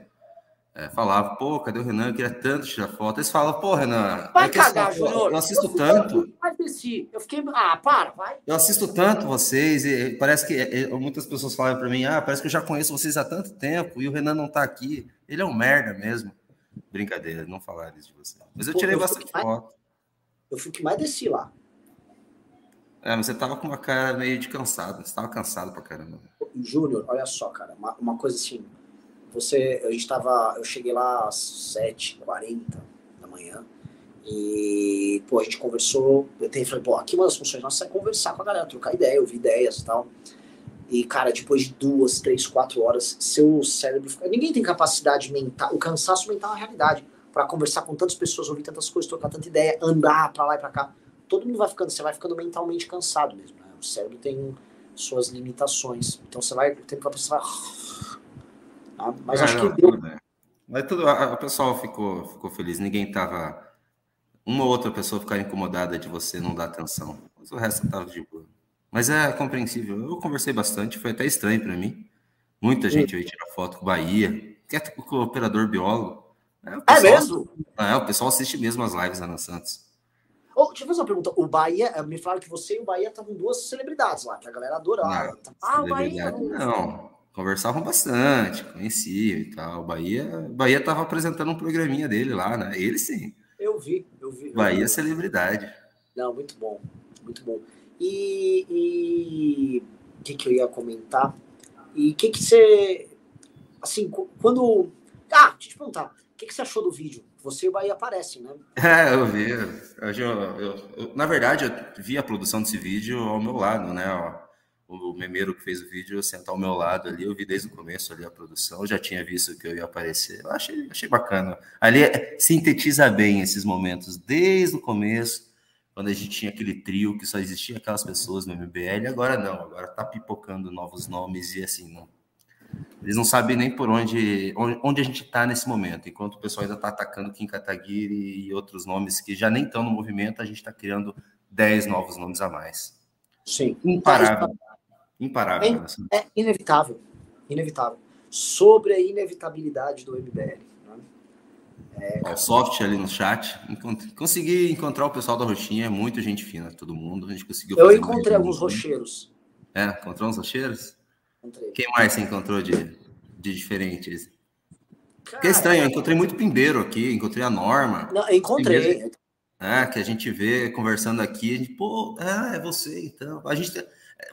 A: É, falava, pô, cadê o Renan? Eu queria tanto tirar foto. Eles falam, pô, Renan.
B: Vai é cagar, Júnior.
A: Eu assisto eu tanto.
B: Eu fiquei. Ah, para, vai.
A: Eu assisto tanto vocês. E parece que e, muitas pessoas falam para mim, ah, parece que eu já conheço vocês há tanto tempo e o Renan não tá aqui. Ele é um merda mesmo. Brincadeira, não falar isso de você. Mas eu tirei pô, eu bastante foto.
B: Eu fui que mais desci lá.
A: É, mas você tava com uma cara meio de cansado. Você tava cansado pra caramba.
B: Júnior, olha só, cara, uma, uma coisa assim você, a gente tava, eu cheguei lá às 7h40 da manhã e, pô, a gente conversou, eu tenho, falei, pô, aqui uma das funções nossas é conversar com a galera, trocar ideia, ouvir ideias e tal. E, cara, depois de duas, três, quatro horas, seu cérebro. Ninguém tem capacidade mental. O cansaço mental é uma realidade. para conversar com tantas pessoas, ouvir tantas coisas, trocar tanta ideia, andar para lá e para cá. todo mundo vai ficando, você vai ficando mentalmente cansado mesmo. Né? O cérebro tem suas limitações. Então você vai, tem que pensar. Ah, mas é, acho não, que deu.
A: Mas tudo, a, a pessoal ficou, ficou feliz. Ninguém tava. Uma ou outra pessoa ficar incomodada de você não dar atenção. Mas o resto tava de boa. Mas é compreensível. Eu conversei bastante, foi até estranho para mim. Muita gente veio tirar foto com Bahia, que é tipo com o operador biólogo.
B: É, é pessoal, é mesmo?
A: É, o pessoal assiste mesmo as lives da Ana Santos.
B: Oh, deixa eu fazer uma pergunta. O Bahia, eh, me falaram que você e o Bahia estavam duas celebridades lá, que a galera adorava. Não,
A: ah, o Bahia. Não, conversavam bastante, conhecia e tal. O Bahia, Bahia tava apresentando um programinha dele lá, né? Ele sim.
B: Eu vi, eu vi.
A: Bahia
B: vi.
A: celebridade.
B: Não, muito bom, muito bom. E o que, que eu ia comentar? E o que, que você. Assim, quando. Ah, deixa eu te perguntar. O que, que você achou do vídeo? Você e o Bahia aparecem, né?
A: É, eu vi. Eu, eu, eu, na verdade, eu vi a produção desse vídeo ao meu lado, né? O memeiro que fez o vídeo sentar ao meu lado ali, eu vi desde o começo ali a produção, eu já tinha visto que eu ia aparecer. Eu achei, achei bacana. Ali é, sintetiza bem esses momentos, desde o começo quando a gente tinha aquele trio que só existia aquelas pessoas no MBL, agora não, agora tá pipocando novos nomes e assim, não, eles não sabem nem por onde, onde a gente está nesse momento, enquanto o pessoal ainda está atacando Kim Kataguiri e outros nomes que já nem estão no movimento, a gente está criando 10 novos nomes a mais.
B: Sim.
A: Imparável. Imparável.
B: É, é inevitável. Inevitável. Sobre a inevitabilidade do MBL.
A: É, o soft ali no chat. Consegui encontrar o pessoal da Roxinha, muita gente fina, todo mundo. A gente conseguiu.
B: Eu encontrei alguns rocheiros.
A: É, encontrou uns rocheiros? Encontrei. Quem mais você encontrou de, de diferentes? Cara, que é estranho, eu encontrei muito pimbeiro aqui, encontrei a Norma.
B: Não, encontrei.
A: É, que a gente vê conversando aqui, a gente, pô, ah, é você, então. A gente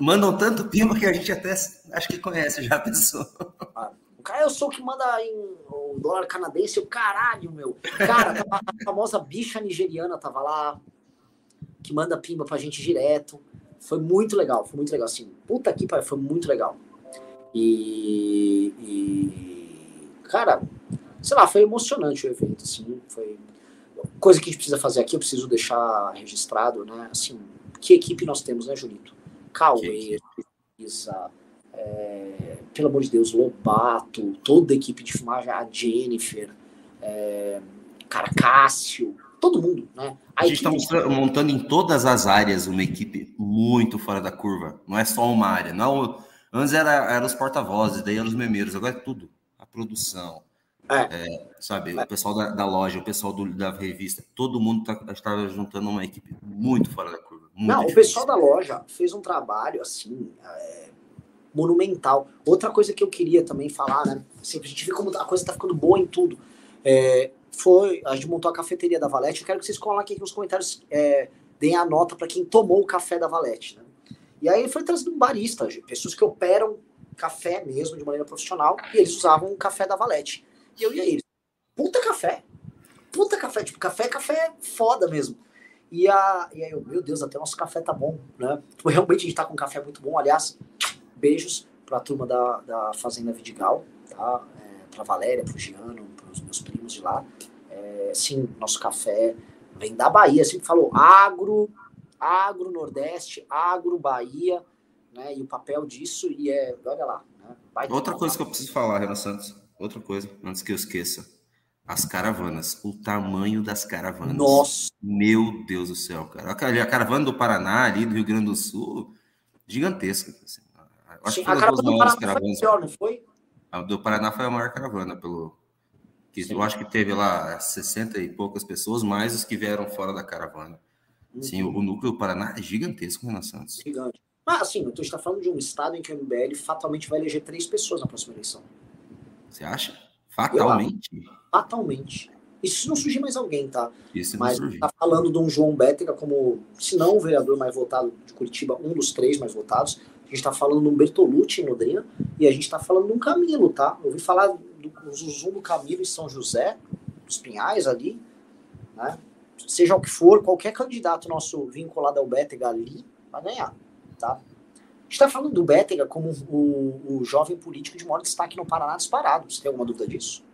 A: mandam tanto pimba que a gente até acho que conhece já a pessoa.
B: Ah, Cara, eu sou o que manda em o dólar canadense, o caralho, meu. Cara, a famosa bicha nigeriana tava lá, que manda pimba pra gente direto. Foi muito legal, foi muito legal, assim. Puta que pariu, foi muito legal. E, e, cara, sei lá, foi emocionante o evento, assim, foi coisa que a gente precisa fazer aqui, eu preciso deixar registrado, né, assim, que equipe nós temos, né, Julito? Cauê, Isa, é, pelo amor de Deus, Lobato, toda a equipe de filmagem, a Jennifer, é, cara, Cássio, todo mundo, né?
A: A, a gente está montando em todas as áreas uma equipe muito fora da curva, não é só uma área, não. Antes era, era os porta-vozes, daí eram os memeiros, agora é tudo. A produção, é. É, sabe, é. o pessoal da, da, loja, o pessoal do, da revista, todo mundo está tá juntando uma equipe muito fora da curva.
B: Não, difícil. o pessoal da loja fez um trabalho assim, é, monumental. Outra coisa que eu queria também falar, né? Assim, a gente vê como a coisa tá ficando boa em tudo. É, foi, a gente montou a cafeteria da Valete. Eu quero que vocês coloquem aqui nos comentários, é, deem a nota para quem tomou o café da Valete. Né? E aí foi trazido um barista, pessoas que operam café mesmo de maneira profissional, e eles usavam o café da Valete. E eu ia eles, puta café, puta café, tipo, café, café foda mesmo. E, a, e aí eu, meu Deus, até nosso café tá bom, né? Tipo, realmente a gente tá com um café muito bom, aliás, beijos para a turma da, da Fazenda Vidigal, tá? É, para Valéria, para o Giano, para os meus primos de lá. É, sim, nosso café vem da Bahia, sempre falou agro, agro Nordeste, agro Bahia, né? E o papel disso, e é, olha lá. Né?
A: Outra coisa que eu preciso falar, Renan Santos, outra coisa, antes que eu esqueça. As caravanas, o tamanho das caravanas.
B: Nossa!
A: Meu Deus do céu, cara. A caravana do Paraná, ali do Rio Grande do Sul, gigantesca. Assim.
B: Acho Sim, que foi a caravana do Paraná caravanas. foi não foi?
A: A do Paraná foi a maior caravana, pelo. Que eu acho que teve lá 60 e poucas pessoas, mais os que vieram fora da caravana. Uhum. Sim, o, o, núcleo do Paraná é gigantesco, Renan Santos.
B: Gigante. Mas, assim, a gente está falando de um estado em que o MBL fatalmente vai eleger três pessoas na próxima eleição.
A: Você acha? Fatalmente?
B: Fatalmente. Isso se não surgir mais alguém, tá?
A: Isso
B: Mas
A: surgir.
B: tá falando de um João Bétega como, se não o vereador mais votado de Curitiba, um dos três mais votados gente está falando de um Bertolucci em Londrina e a gente está falando de um Camilo, tá? ouvi falar do Zuzum do Camilo em São José, dos Pinhais ali, né? Seja o que for, qualquer candidato nosso vinculado ao Bétega ali vai ganhar, tá? A gente está falando do Bétega como o, o jovem político de maior destaque no Paraná disparado. Você tem alguma dúvida disso?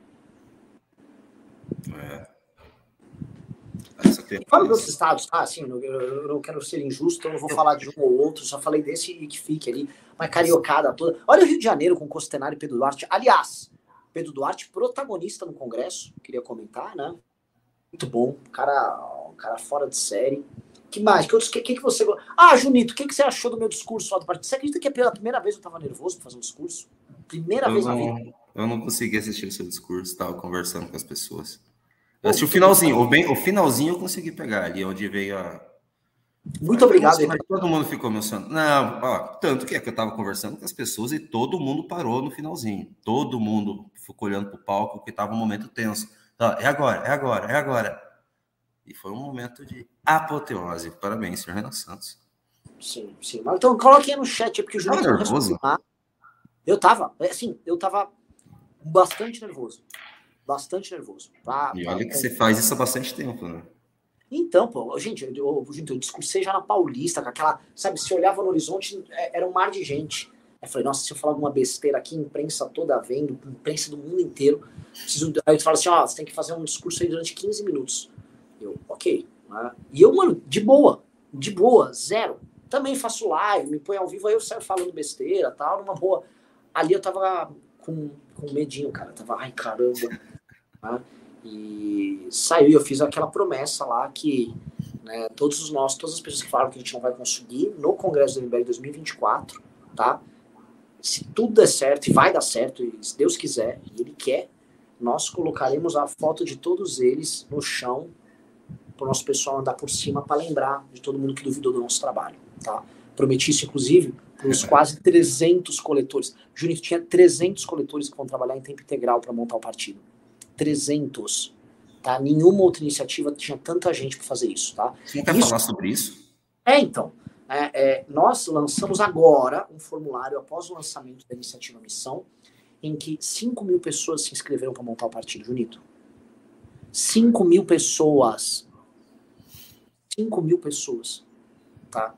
A: É. Essa
B: Fala dos estados, tá? Assim, eu, eu, não quero ser injusto, eu não vou falar de um ou outro, só falei desse e que fique ali. Uma cariocada toda. Olha o Rio de Janeiro com Costenaro e Pedro Duarte. Aliás, Pedro Duarte, protagonista no Congresso, queria comentar, né? Muito bom, cara, um cara fora de série. Que mais? Que, que, que, que você. Ah, Junito, o que, que você achou do meu discurso lá do partido? Você acredita que é pela primeira vez eu tava nervoso pra fazer um discurso? Primeira
A: eu
B: vez
A: não,
B: na vida.
A: Eu não consegui assistir o seu discurso, tava conversando com as pessoas. Eu assisti o finalzinho, o, bem, o finalzinho eu consegui pegar ali, onde veio a.
B: Muito obrigado.
A: Mas todo mundo ficou mencionando. Não, ó, tanto que é que eu tava conversando com as pessoas e todo mundo parou no finalzinho. Todo mundo ficou olhando pro palco, porque tava um momento tenso. Então, é agora, é agora, é agora. E foi um momento de apoteose. Parabéns, senhor Renan Santos.
B: Sim, sim. Então, coloque aí no chat, porque o Júnior
A: tava nervoso?
B: Eu tava, assim, eu tava bastante nervoso. Bastante nervoso.
A: Pra, e olha que você faz isso há bastante tempo, né?
B: Então, pô, gente, eu, eu, eu discursei já na Paulista, com aquela, sabe, se olhava no horizonte, é, era um mar de gente. Aí eu falei, nossa, se eu falar alguma besteira aqui, imprensa toda vendo, imprensa do mundo inteiro. Preciso... Aí tu fala assim, ó, você tem que fazer um discurso aí durante 15 minutos. Eu, ok. Né? E eu, mano, de boa, de boa, zero. Também faço live, me põe ao vivo, aí eu saio falando besteira tal, numa boa. Ali eu tava com, com medinho, cara. Eu tava, ai caramba. Né? E saiu eu fiz aquela promessa lá que né, todos os nossos, todas as pessoas que falaram que a gente não vai conseguir no Congresso do MBL 2024, tá? Se tudo der certo, e vai dar certo, e se Deus quiser, e Ele quer, nós colocaremos a foto de todos eles no chão para o nosso pessoal andar por cima para lembrar de todo mundo que duvidou do nosso trabalho, tá? Prometi isso, inclusive, para os quase 300 coletores. Junito, tinha 300 coletores que vão trabalhar em tempo integral para montar o partido. 300. Tá? Nenhuma outra iniciativa tinha tanta gente para fazer isso. Tá?
A: Você quer isso... falar sobre isso?
B: É, então. É, é, nós lançamos agora um formulário após o lançamento da iniciativa Missão, em que 5 mil pessoas se inscreveram para montar o partido, Junito. 5 mil pessoas 5 mil pessoas, tá?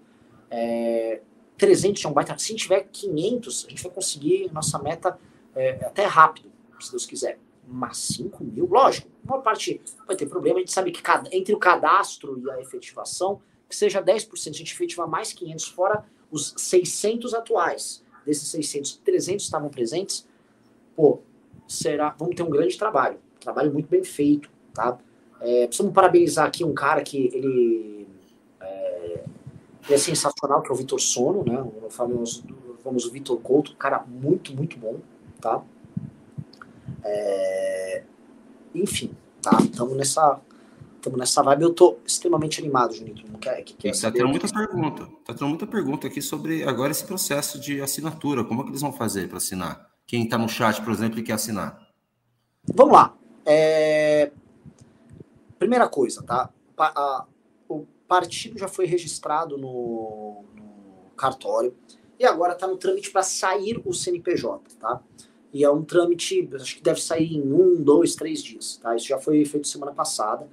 B: É, 300 é um baita. Se tiver 500, a gente vai conseguir nossa meta é, até rápido, se Deus quiser. Mas 5 mil, lógico, uma parte vai ter problema. A gente sabe que entre o cadastro e a efetivação, que seja 10%, a gente efetiva mais 500, fora os 600 atuais. Desses 600, 300 estavam presentes. Pô, será? Vamos ter um grande trabalho. Trabalho muito bem feito, tá? É, precisamos parabenizar aqui um cara que ele é, ele é sensacional, que é o Vitor Sono, né? O famoso, famoso Vitor Couto, um cara muito, muito bom, tá? É, enfim, tá? Estamos nessa, estamos nessa vibe. Eu tô extremamente animado, Junito. Não quer, que,
A: quer tá tendo muita pergunta. Tá tendo muita pergunta aqui sobre agora esse processo de assinatura. Como é que eles vão fazer para assinar? Quem está no chat, por exemplo, e quer assinar.
B: Vamos lá. É, Primeira coisa, tá? A, o partido já foi registrado no, no cartório e agora está no trâmite para sair o CNPJ, tá? E é um trâmite, acho que deve sair em um, dois, três dias, tá? Isso já foi feito semana passada.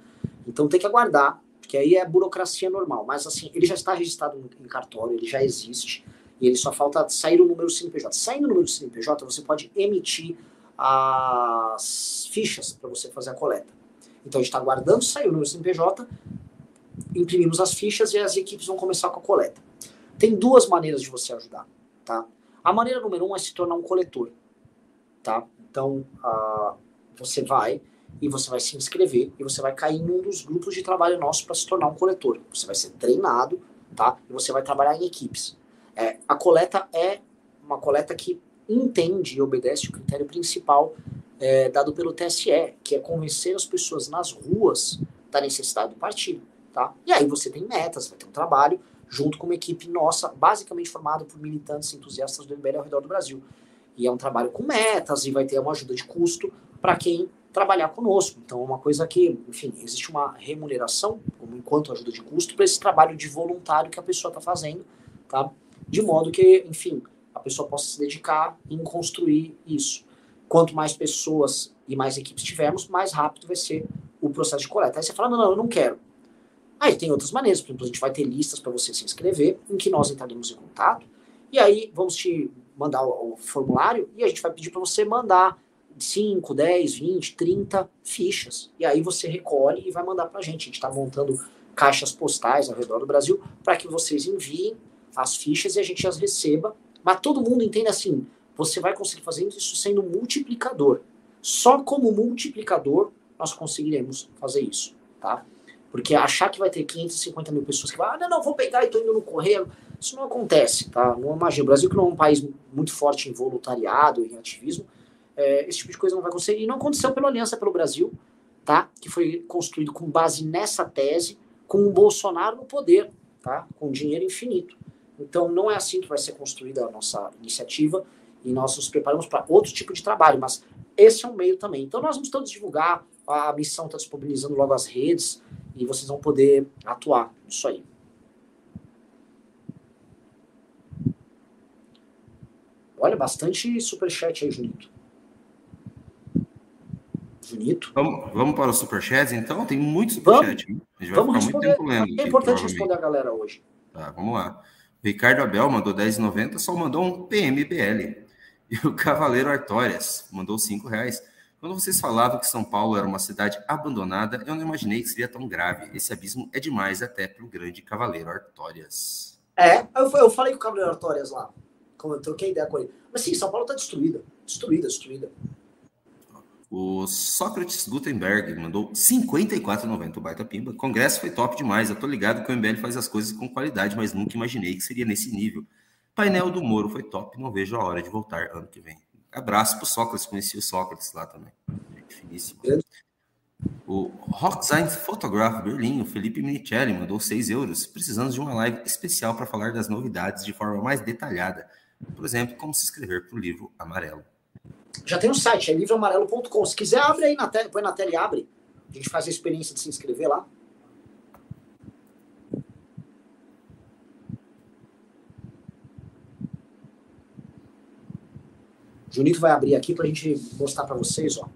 B: Então tem que aguardar, porque aí é burocracia normal. Mas assim, ele já está registrado em cartório, ele já existe, e ele só falta sair o número do CNPJ. Saindo o número do CNPJ, você pode emitir as fichas para você fazer a coleta. Então a gente está aguardando sair o número do CNPJ, imprimimos as fichas e as equipes vão começar com a coleta. Tem duas maneiras de você ajudar, tá? A maneira número um é se tornar um coletor, tá? Então uh, você vai e você vai se inscrever e você vai cair em um dos grupos de trabalho nosso para se tornar um coletor. Você vai ser treinado, tá? E você vai trabalhar em equipes. É, a coleta é uma coleta que entende e obedece o critério principal é, dado pelo TSE, que é convencer as pessoas nas ruas da necessidade do partido. Tá? E aí você tem metas, vai ter um trabalho junto com uma equipe nossa, basicamente formada por militantes entusiastas do MBL ao redor do Brasil. E é um trabalho com metas e vai ter uma ajuda de custo para quem trabalhar conosco. Então, é uma coisa que, enfim, existe uma remuneração, como enquanto ajuda de custo, para esse trabalho de voluntário que a pessoa está fazendo, tá? De modo que, enfim, a pessoa possa se dedicar em construir isso quanto mais pessoas e mais equipes tivermos, mais rápido vai ser o processo de coleta. Aí você fala, não, não, eu não quero. Aí tem outras maneiras, por exemplo, a gente vai ter listas para você se inscrever, em que nós entraremos em contato, e aí vamos te mandar o, o formulário e a gente vai pedir para você mandar 5, 10, 20, 30 fichas. E aí você recolhe e vai mandar para a gente. A gente está montando caixas postais ao redor do Brasil para que vocês enviem as fichas e a gente as receba. Mas todo mundo entende assim: você vai conseguir fazer isso sendo multiplicador. Só como multiplicador nós conseguiremos fazer isso, tá? Porque achar que vai ter 550 mil pessoas que vai, ah, não, não, vou pegar e tô indo no correio, isso não acontece, tá? Não imagina. O Brasil, que não é um país muito forte em voluntariado, em ativismo, é, esse tipo de coisa não vai acontecer. E não aconteceu pela Aliança pelo Brasil, tá? Que foi construído com base nessa tese, com o Bolsonaro no poder, tá? Com dinheiro infinito. Então, não é assim que vai ser construída a nossa iniciativa e nós nos preparamos para outro tipo de trabalho, mas esse é um meio também. Então, nós vamos todos divulgar, a missão está disponibilizando logo as redes e vocês vão poder atuar nisso aí. Olha, bastante superchat aí, Junito.
A: Junito. Vamos, vamos para o superchat, então? Tem muito superchat.
B: Vamos, a gente vai vamos ficar responder. muito tempo lendo. É importante responder a galera hoje.
A: Tá, vamos lá. Ricardo Abel mandou 10,90, só mandou um PMBL. E o Cavaleiro Artórias mandou 5 reais. Quando vocês falavam que São Paulo era uma cidade abandonada, eu não imaginei que seria tão grave. Esse abismo é demais até para o grande Cavaleiro Artórias.
B: É, eu, eu falei com o Cavaleiro Artórias lá como eu troquei ideia com ele. Mas sim, São Paulo está destruída. Destruída, destruída.
A: O Sócrates Gutenberg mandou 54,90 o baita pimba. Congresso foi top demais. Eu tô ligado que o MBL faz as coisas com qualidade, mas nunca imaginei que seria nesse nível. Painel do Moro foi top. Não vejo a hora de voltar ano que vem. Abraço pro Sócrates. Conheci o Sócrates lá também. Finíssimo. O Rocksign Photograph Berlim, o Felipe Minicelli, mandou 6 euros. Precisamos de uma live especial para falar das novidades de forma mais detalhada. Por exemplo, como se inscrever para o livro amarelo.
B: Já tem um site, é livroamarelo.com. Se quiser, abre aí na tela, põe na tela e abre. A gente faz a experiência de se inscrever lá. Junito vai abrir aqui para a gente mostrar para vocês, ó.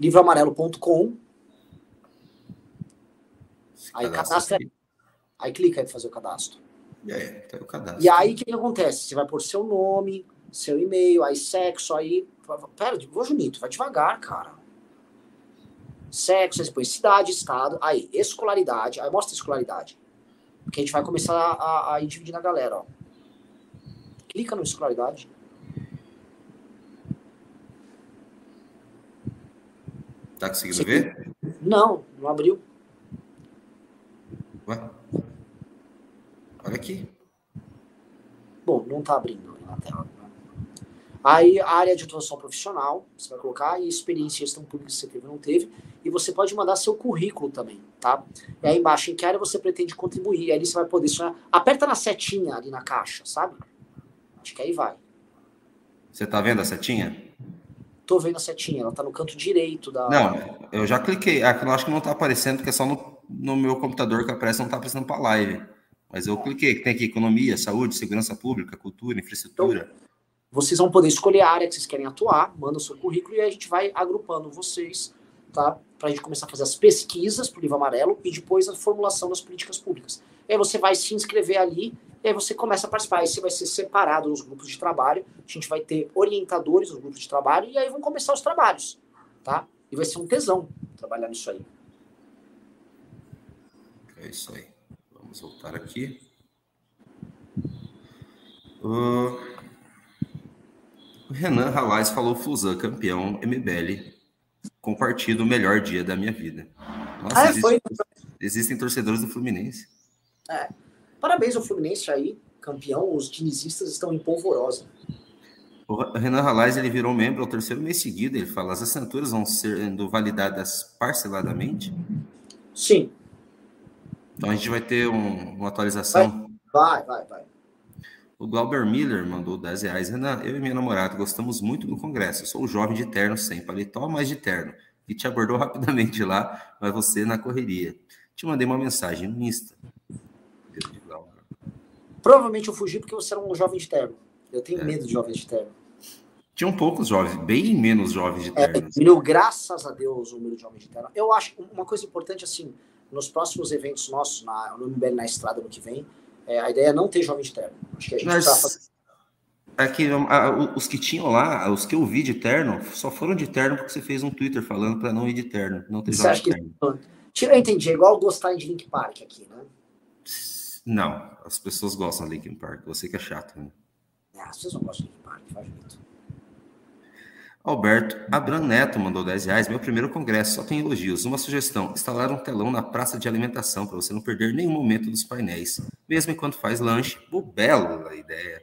B: livroamarelo.com. Aí cadastra. Aí clica aí para fazer o cadastro.
A: E aí, tá o cadastro.
B: E aí, o que, que acontece? Você vai pôr seu nome, seu e-mail, aí sexo, aí. Pera, vou junito, vai devagar, cara. Sexo, aí você põe cidade, estado, aí, escolaridade, aí mostra a escolaridade. Porque a gente vai começar a, a, a ir dividindo a galera, ó. Clica no escolaridade.
A: Tá conseguindo ver?
B: Não, não abriu.
A: Ué? Olha aqui.
B: Bom, não está abrindo na tela. Aí área de atuação profissional, você vai colocar, e experiência em gestão pública que você teve ou não teve, e você pode mandar seu currículo também, tá? E aí embaixo, em que área você pretende contribuir, aí você vai poder sonhar. Aperta na setinha ali na caixa, sabe? Acho que aí vai.
A: Você tá vendo a setinha?
B: Tô vendo a setinha, ela tá no canto direito da.
A: Não, eu já cliquei. Aqui eu acho que não tá aparecendo, porque é só no, no meu computador que aparece, não tá aparecendo pra live. Mas eu cliquei, que tem aqui economia, saúde, segurança pública, cultura, infraestrutura. Então,
B: vocês vão poder escolher a área que vocês querem atuar, manda o seu currículo e a gente vai agrupando vocês, tá? Para a gente começar a fazer as pesquisas para o livro amarelo e depois a formulação das políticas públicas. E aí você vai se inscrever ali e aí você começa a participar. Aí você vai ser separado nos grupos de trabalho, a gente vai ter orientadores nos grupos de trabalho e aí vão começar os trabalhos, tá? E vai ser um tesão trabalhar nisso aí.
A: É isso aí. Vamos voltar aqui. Uh, o Renan Ralais falou Flusan, campeão MBL, com partido melhor dia da minha vida. Nossa, ah, existe, foi. existem torcedores do Fluminense.
B: É. Parabéns ao Fluminense aí, campeão. Os dinizistas estão em polvorosa.
A: O Renan Ralais ele virou membro ao terceiro mês seguido. Ele fala: as assinaturas vão sendo validadas parceladamente?
B: Sim.
A: Então a gente vai ter um, uma atualização.
B: Vai, vai, vai.
A: O Glauber Miller mandou 10 reais. Renan, eu e minha namorada gostamos muito do Congresso. sou jovem de terno sem paletó, mas de terno. E te abordou rapidamente lá, mas você na correria. Te mandei uma mensagem no Insta.
B: Provavelmente eu fugi porque você era um jovem de terno. Eu tenho é. medo de jovens de terno.
A: Tinham poucos jovens, bem menos jovens de é, terno.
B: É, graças a Deus, o número de jovens de terno. Eu acho uma coisa importante assim, nos próximos eventos nossos, na, no MBL na estrada no que vem, é, a ideia é não ter jovem de terno. Acho que a gente Mas... precisa
A: É que a, os que tinham lá, os que eu vi de terno, só foram de terno porque você fez um Twitter falando para não ir de terno, não ter
B: Você acha que... terno. Eu entendi, é igual gostar de Link Park aqui, né?
A: Não, as pessoas gostam de Linkin Park, você que é chato, né?
B: Ah, as pessoas não gostam de Linkin Park, faz jeito.
A: Alberto Abram Neto mandou 10 reais. Meu primeiro congresso, só tem elogios. Uma sugestão: instalar um telão na praça de alimentação para você não perder nenhum momento dos painéis, mesmo enquanto faz lanche. Oh, bela ideia.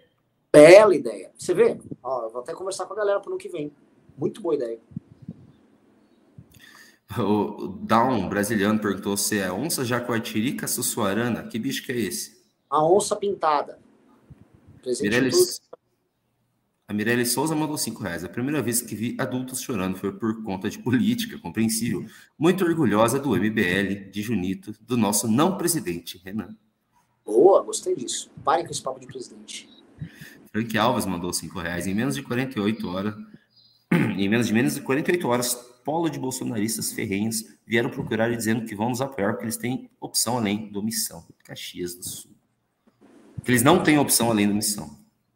B: Bela ideia. Você vê? Ó, eu vou até conversar com a galera para o ano que vem. Muito boa ideia.
A: O Down brasileiro perguntou se é onça jacuatirica sussuarana. Que bicho que é esse?
B: A onça pintada.
A: Mireles, a Mirelle Souza mandou cinco reais. A primeira vez que vi adultos chorando foi por conta de política, compreensível. Muito orgulhosa do MBL, de Junito, do nosso não presidente, Renan.
B: Boa, gostei disso. Pare com esse papo de presidente.
A: Frank Alves mandou cinco reais. Em menos de 48 horas, em menos de menos de 48 horas, polo de bolsonaristas ferrenhos vieram procurar dizendo que vão nos apoiar porque eles têm opção além do missão. Caxias do Sul. Que eles não têm opção além do missão.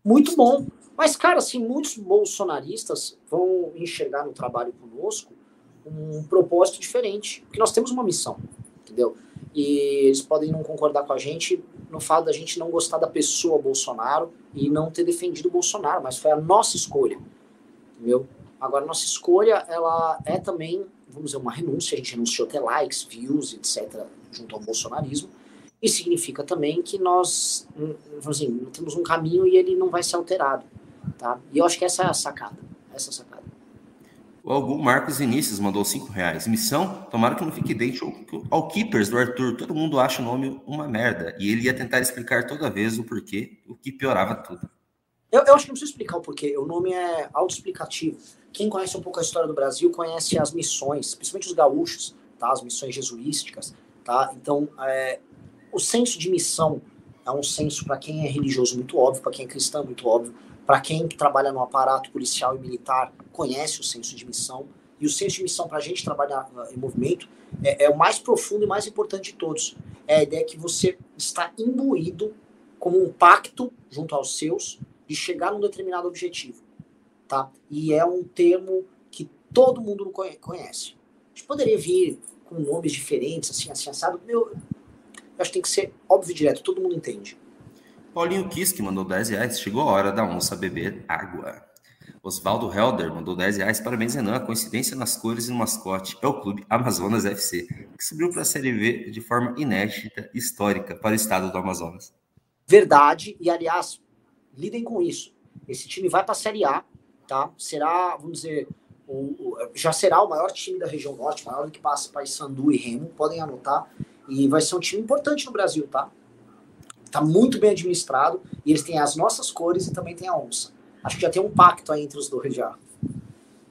B: Muito bom. Mas, cara, assim, muitos bolsonaristas vão enxergar no trabalho conosco um propósito diferente, porque nós temos uma missão, entendeu? E eles podem não concordar com a gente no fato da gente não gostar da pessoa Bolsonaro e não ter defendido o Bolsonaro, mas foi a nossa escolha, entendeu? Agora, nossa escolha, ela é também, vamos dizer, uma renúncia, a gente renunciou até likes, views, etc., junto ao bolsonarismo, e significa também que nós, assim, temos um caminho e ele não vai ser alterado. Tá? E eu acho que essa é a sacada. Essa é a sacada.
A: O Algum Marcos Inícios mandou cinco reais. Missão, tomara que não fique dente ao Keepers do Arthur. Todo mundo acha o nome uma merda. E ele ia tentar explicar toda vez o porquê, o que piorava tudo.
B: Eu, eu acho que não preciso explicar o porquê. O nome é autoexplicativo. Quem conhece um pouco a história do Brasil conhece as missões, principalmente os gaúchos, tá? as missões jesuísticas. Tá? Então, é, o senso de missão é um senso para quem é religioso muito óbvio, para quem é cristão muito óbvio, para quem trabalha no aparato policial e militar, conhece o senso de missão. E o senso de missão para a gente trabalhar ah, em movimento é, é, o mais profundo e mais importante de todos. É a ideia que você está imbuído como um pacto junto aos seus de chegar num determinado objetivo. Tá? E é um termo que todo mundo conhece. A gente poderia vir com nomes diferentes, assim, assim, assado. Meu, eu acho que tem que ser óbvio e direto, todo mundo entende.
A: Paulinho Kiss, que mandou 10 reais, chegou a hora da onça beber água. Osvaldo Helder mandou 10 reais. Parabéns, Renan. A coincidência nas cores e no mascote é o clube Amazonas FC, que subiu para a Série V de forma inédita histórica para o estado do Amazonas.
B: Verdade, e aliás, lidem com isso. Esse time vai para a Série A, tá? Será, vamos dizer, o, o, já será o maior time da região norte, maior do que passa para Sandu e Remo, podem anotar. E vai ser um time importante no Brasil, tá? Está muito bem administrado e eles têm as nossas cores e também tem a onça. Acho que já tem um pacto aí entre os dois já.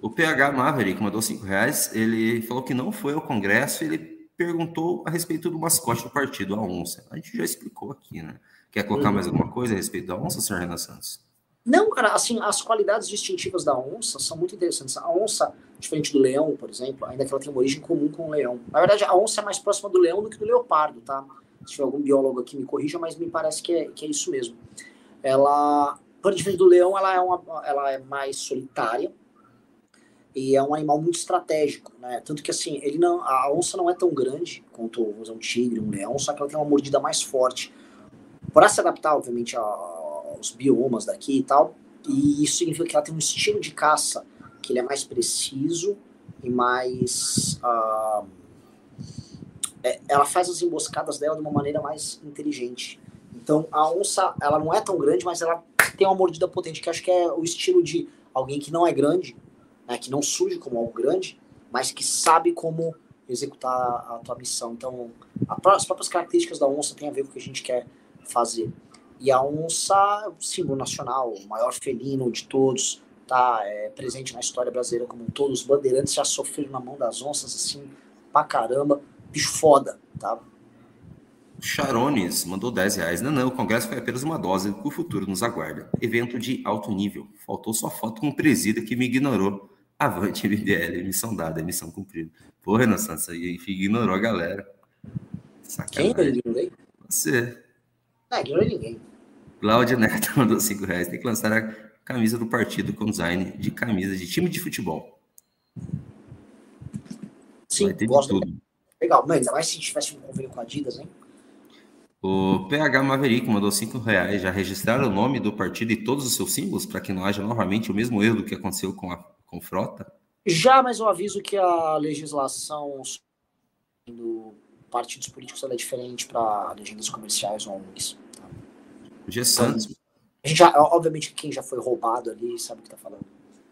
A: O PH Maverick mandou cinco reais. Ele falou que não foi ao Congresso. Ele perguntou a respeito do mascote do partido, a onça. A gente já explicou aqui, né? Quer colocar hum. mais alguma coisa a respeito da onça, senhor Renan Santos?
B: Não, cara, assim, as qualidades distintivas da onça são muito interessantes. A onça, diferente do leão, por exemplo, ainda que ela tenha uma origem comum com o leão. Na verdade, a onça é mais próxima do leão do que do leopardo, tá? se tiver algum biólogo aqui me corrija, mas me parece que é, que é isso mesmo. Ela, por diferente do leão, ela é, uma, ela é mais solitária e é um animal muito estratégico, né? Tanto que assim, ele não, a onça não é tão grande quanto um tigre, um leão, só que ela tem uma mordida mais forte. Para se adaptar, obviamente, aos biomas daqui e tal, e isso significa que ela tem um estilo de caça que ele é mais preciso e mais uh, é, ela faz as emboscadas dela de uma maneira mais inteligente. Então a onça, ela não é tão grande, mas ela tem uma mordida potente, que acho que é o estilo de alguém que não é grande, né, que não surge como algo grande, mas que sabe como executar a tua missão. Então, as próprias características da onça têm a ver com o que a gente quer fazer. E a onça é símbolo nacional, o maior felino de todos, tá é, presente na história brasileira como um todo. Os bandeirantes já sofreram na mão das onças, assim, pra caramba bicho foda, tá?
A: Charones mandou 10 reais. Não, não, o congresso foi apenas uma dose que o futuro nos aguarda. Evento de alto nível. Faltou só foto com o presida que me ignorou. Avante, MBL, missão dada, missão cumprida. Pô, Renan Santos, aí ignorou a galera.
B: Sacanagem. Quem eu ignorei?
A: Você.
B: Não, ignorei ninguém.
A: Cláudia Neto mandou 5 reais. Tem que lançar a camisa do partido com design de camisa de time de futebol.
B: Sim,
A: Vai ter de
B: gosto.
A: tudo.
B: Legal, mas ainda mais se tivesse um convênio com a Adidas, hein?
A: O PH Maverick mandou 5 reais. Já registraram o nome do partido e todos os seus símbolos para que não haja novamente o mesmo erro do que aconteceu com a com Frota?
B: Já, mas eu aviso que a legislação do partidos políticos é diferente para legendas comerciais ou ONGs.
A: G Santos,
B: A gente já, obviamente, quem já foi roubado ali sabe o que tá falando.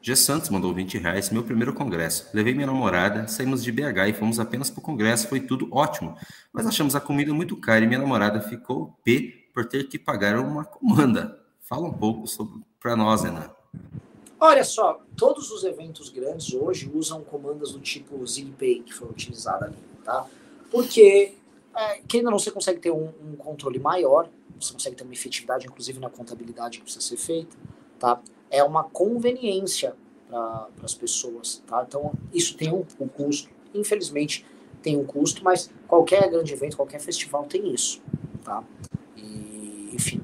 A: G Santos mandou 20 reais. Meu primeiro congresso. Levei minha namorada, saímos de BH e fomos apenas para o congresso. Foi tudo ótimo. Mas achamos a comida muito cara e minha namorada ficou P por ter que pagar uma comanda. Fala um pouco sobre para nós, Renan.
B: Olha só, todos os eventos grandes hoje usam comandas do tipo ZigPay que foi utilizada ali, tá? Porque, é, que ainda não você consegue ter um, um, controle maior, você consegue ter uma efetividade, inclusive na contabilidade que precisa ser feita, tá? É uma conveniência para as pessoas, tá? Então, isso tem um, um custo. Infelizmente, tem um custo, mas qualquer grande evento, qualquer festival tem isso, tá? E, enfim,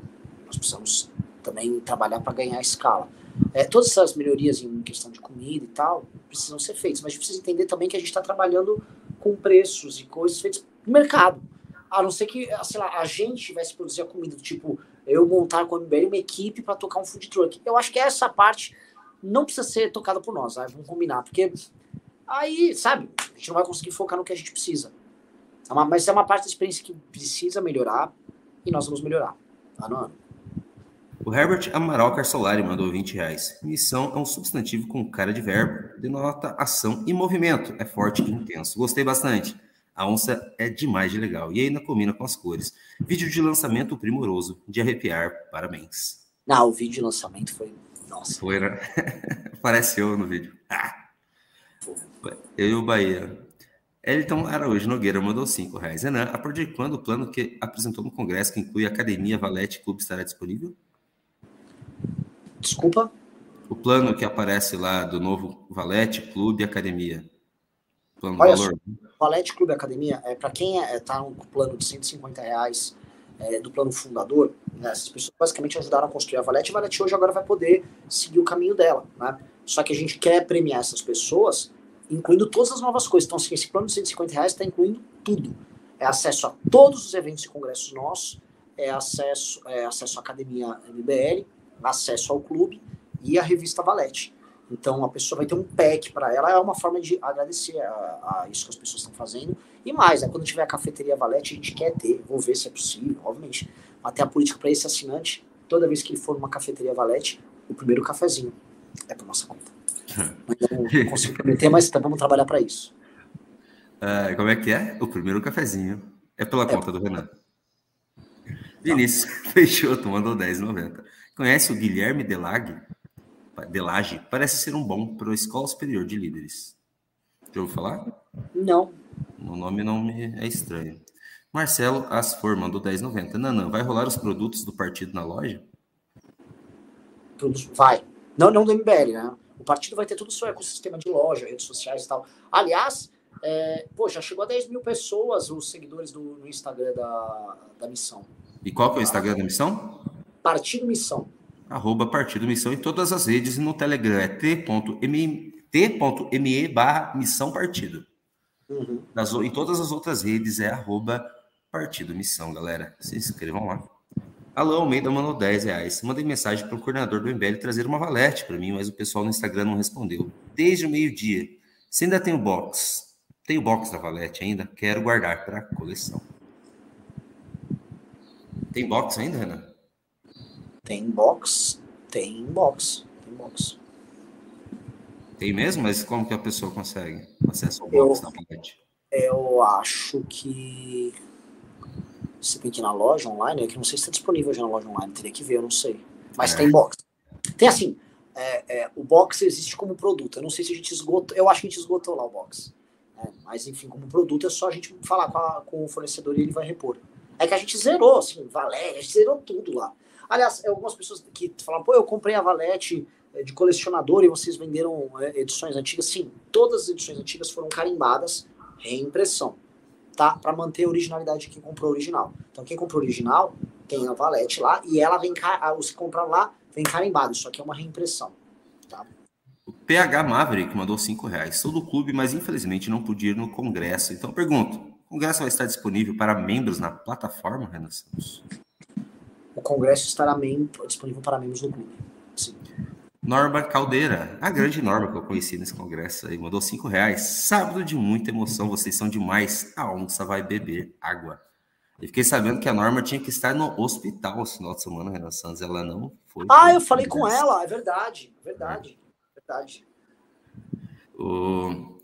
B: nós precisamos também trabalhar para ganhar escala. É, todas essas melhorias em questão de comida e tal precisam ser feitas, mas a gente precisa entender também que a gente está trabalhando com preços e coisas feitas no mercado. A não ser que, sei lá, a gente tivesse produzir a comida, tipo, eu montar com a MBL uma equipe para tocar um food truck. Eu acho que essa parte não precisa ser tocada por nós, vamos combinar, porque aí, sabe, a gente não vai conseguir focar no que a gente precisa. É uma, mas é uma parte da experiência que precisa melhorar e nós vamos melhorar, ano a ano.
A: O Herbert Amaral Carsolari mandou 20 reais. Missão é um substantivo com cara de verbo, denota ação e movimento. É forte e intenso. Gostei bastante. A onça é demais de legal e ainda combina com as cores. Vídeo de lançamento primoroso, de arrepiar. Parabéns.
B: Não, o vídeo de lançamento foi. Nossa.
A: Foi, né? Apareceu no vídeo. Ah. Eu e o Bahia. Elton Araújo Nogueira mandou 5 reais. Renan, a partir de quando o plano que apresentou no Congresso, que inclui Academia, Valete Clube, estará disponível?
B: Desculpa?
A: O plano que aparece lá do novo Valete Clube Academia.
B: Plano Olha valor. Só, Valete Clube Academia, é, para quem está é, tá no plano de 150 reais é, do plano fundador, né, essas pessoas basicamente ajudaram a construir a Valete. A Valete hoje agora vai poder seguir o caminho dela. Né? Só que a gente quer premiar essas pessoas incluindo todas as novas coisas. Então, assim, esse plano de 150 reais está incluindo tudo. É acesso a todos os eventos e congressos nossos, é acesso, é acesso à Academia MBL, acesso ao clube e à revista Valete. Então a pessoa vai ter um pack para ela, é uma forma de agradecer a, a, isso que as pessoas estão fazendo. E mais, né, quando tiver a cafeteria Valete, a gente quer ter, vou ver se é possível, obviamente, até a política para esse assinante, toda vez que ele for numa cafeteria Valete, o primeiro cafezinho é por nossa conta. não consigo prometer, mas tá, vamos trabalhar para isso.
A: Uh, como é que é? O primeiro cafezinho é pela é. conta do Renan. Vinícius Peixoto mandou 10,90. Conhece o Guilherme Delag? Delage? Parece ser um bom para a Escola Superior de Líderes. Já ouviu falar?
B: Não.
A: O nome não me é estranho. Marcelo Asfor mandou 10,90. Nanã, vai rolar os produtos do partido na loja?
B: Vai. Não, não do MBL, né? O partido vai ter todo o seu ecossistema de loja, redes sociais e tal. Aliás, é, pô, já chegou a 10 mil pessoas os seguidores do, no Instagram da, da missão.
A: E qual que é o Instagram da missão?
B: Partido Missão.
A: Arroba Partido Missão em todas as redes e no Telegram é t.me t.me barra Missão Partido. Uhum. Nas, em todas as outras redes é arroba Partido Missão, galera. Se inscrevam lá. Alô, Almeida mandou 10 reais. Mandei mensagem para o coordenador do MBL trazer uma valete para mim, mas o pessoal no Instagram não respondeu. Desde o meio-dia. Se ainda tem o box, tem o box da valete ainda, quero guardar para a coleção. Tem box ainda, Renan?
B: Tem box, tem box, tem box.
A: Tem mesmo? Mas como que a pessoa consegue acesso ao box eu, na?
B: Eu acho que você tem que ir na loja online, é que não sei se está disponível já na loja online, teria que ver, eu não sei. Mas é. tem box. Tem assim, é, é, o box existe como produto. Eu não sei se a gente esgotou, eu acho que a gente esgotou lá o box. É, mas enfim, como produto é só a gente falar com, a, com o fornecedor e ele vai repor. É que a gente zerou, assim, Valéria, a gente zerou tudo lá. Aliás, é, algumas pessoas que falam, pô, eu comprei a Valete é, de colecionador e vocês venderam é, edições antigas. Sim, todas as edições antigas foram carimbadas, reimpressão, tá? Para manter a originalidade de quem comprou original. Então, quem comprou original tem a Valete lá e ela vem cá, você compra lá, Tem carimbado, isso aqui é uma reimpressão. Tá?
A: O PH Maverick mandou 5 reais. Sou do clube, mas infelizmente não pude ir no congresso. Então pergunto: o congresso vai estar disponível para membros na plataforma, Renan Santos?
B: O congresso estará disponível para membros do clube. Sim.
A: Norma Caldeira, a grande Norma que eu conheci nesse congresso aí, mandou 5 reais. Sábado de muita emoção, vocês são demais. A onça vai beber água. E fiquei sabendo que a Norma tinha que estar no hospital esse final de semana, Renan Santos. Ela não foi.
B: Ah, eu falei com ela, é verdade, é verdade, é verdade.
A: O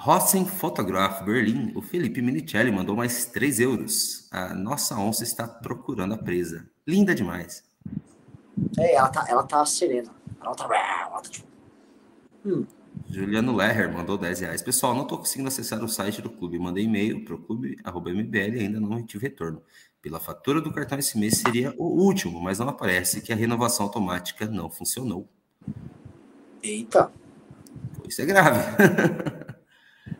A: Rossen Photograph Berlim, o Felipe Minicelli mandou mais 3 euros. A nossa onça está procurando a presa. Linda demais.
B: É, ela tá, ela tá serena. Ela tá. Ela tá tipo.
A: Hum. Juliano Leher mandou 10 reais. Pessoal, não estou conseguindo acessar o site do clube. Mandei e-mail para o clube.mbl e ainda não tive retorno. Pela fatura do cartão esse mês seria o último, mas não aparece que a renovação automática não funcionou.
B: Eita!
A: Isso é grave.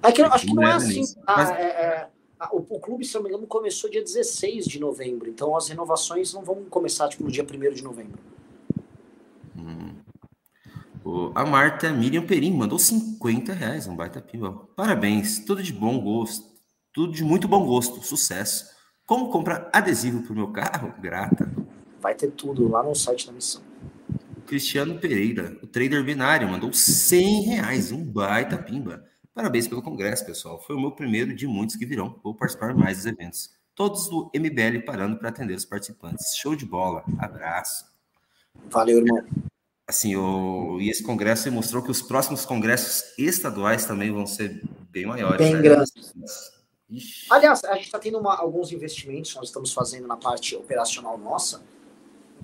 B: É que, acho que não, não é assim. Ah, mas... é, é, o, o, clube, se não me engano, começou dia 16 de novembro. Então as renovações não vão começar tipo, no dia 1 de novembro.
A: A Marta Miriam Perim mandou 50 reais, um baita pimba. Parabéns, tudo de bom gosto, tudo de muito bom gosto, sucesso. Como comprar adesivo para o meu carro? Grata.
B: Vai ter tudo lá no site da missão.
A: Cristiano Pereira, o trader binário, mandou 100 reais, um baita pimba. Parabéns pelo congresso, pessoal. Foi o meu primeiro de muitos que virão. Vou participar mais dos eventos. Todos do MBL parando para atender os participantes. Show de bola. Abraço.
B: Valeu, irmão
A: assim, o, e esse congresso mostrou que os próximos congressos estaduais também vão ser bem maiores.
B: Bem né? grandes. Aliás, a gente está tendo uma, alguns investimentos, nós estamos fazendo na parte operacional nossa,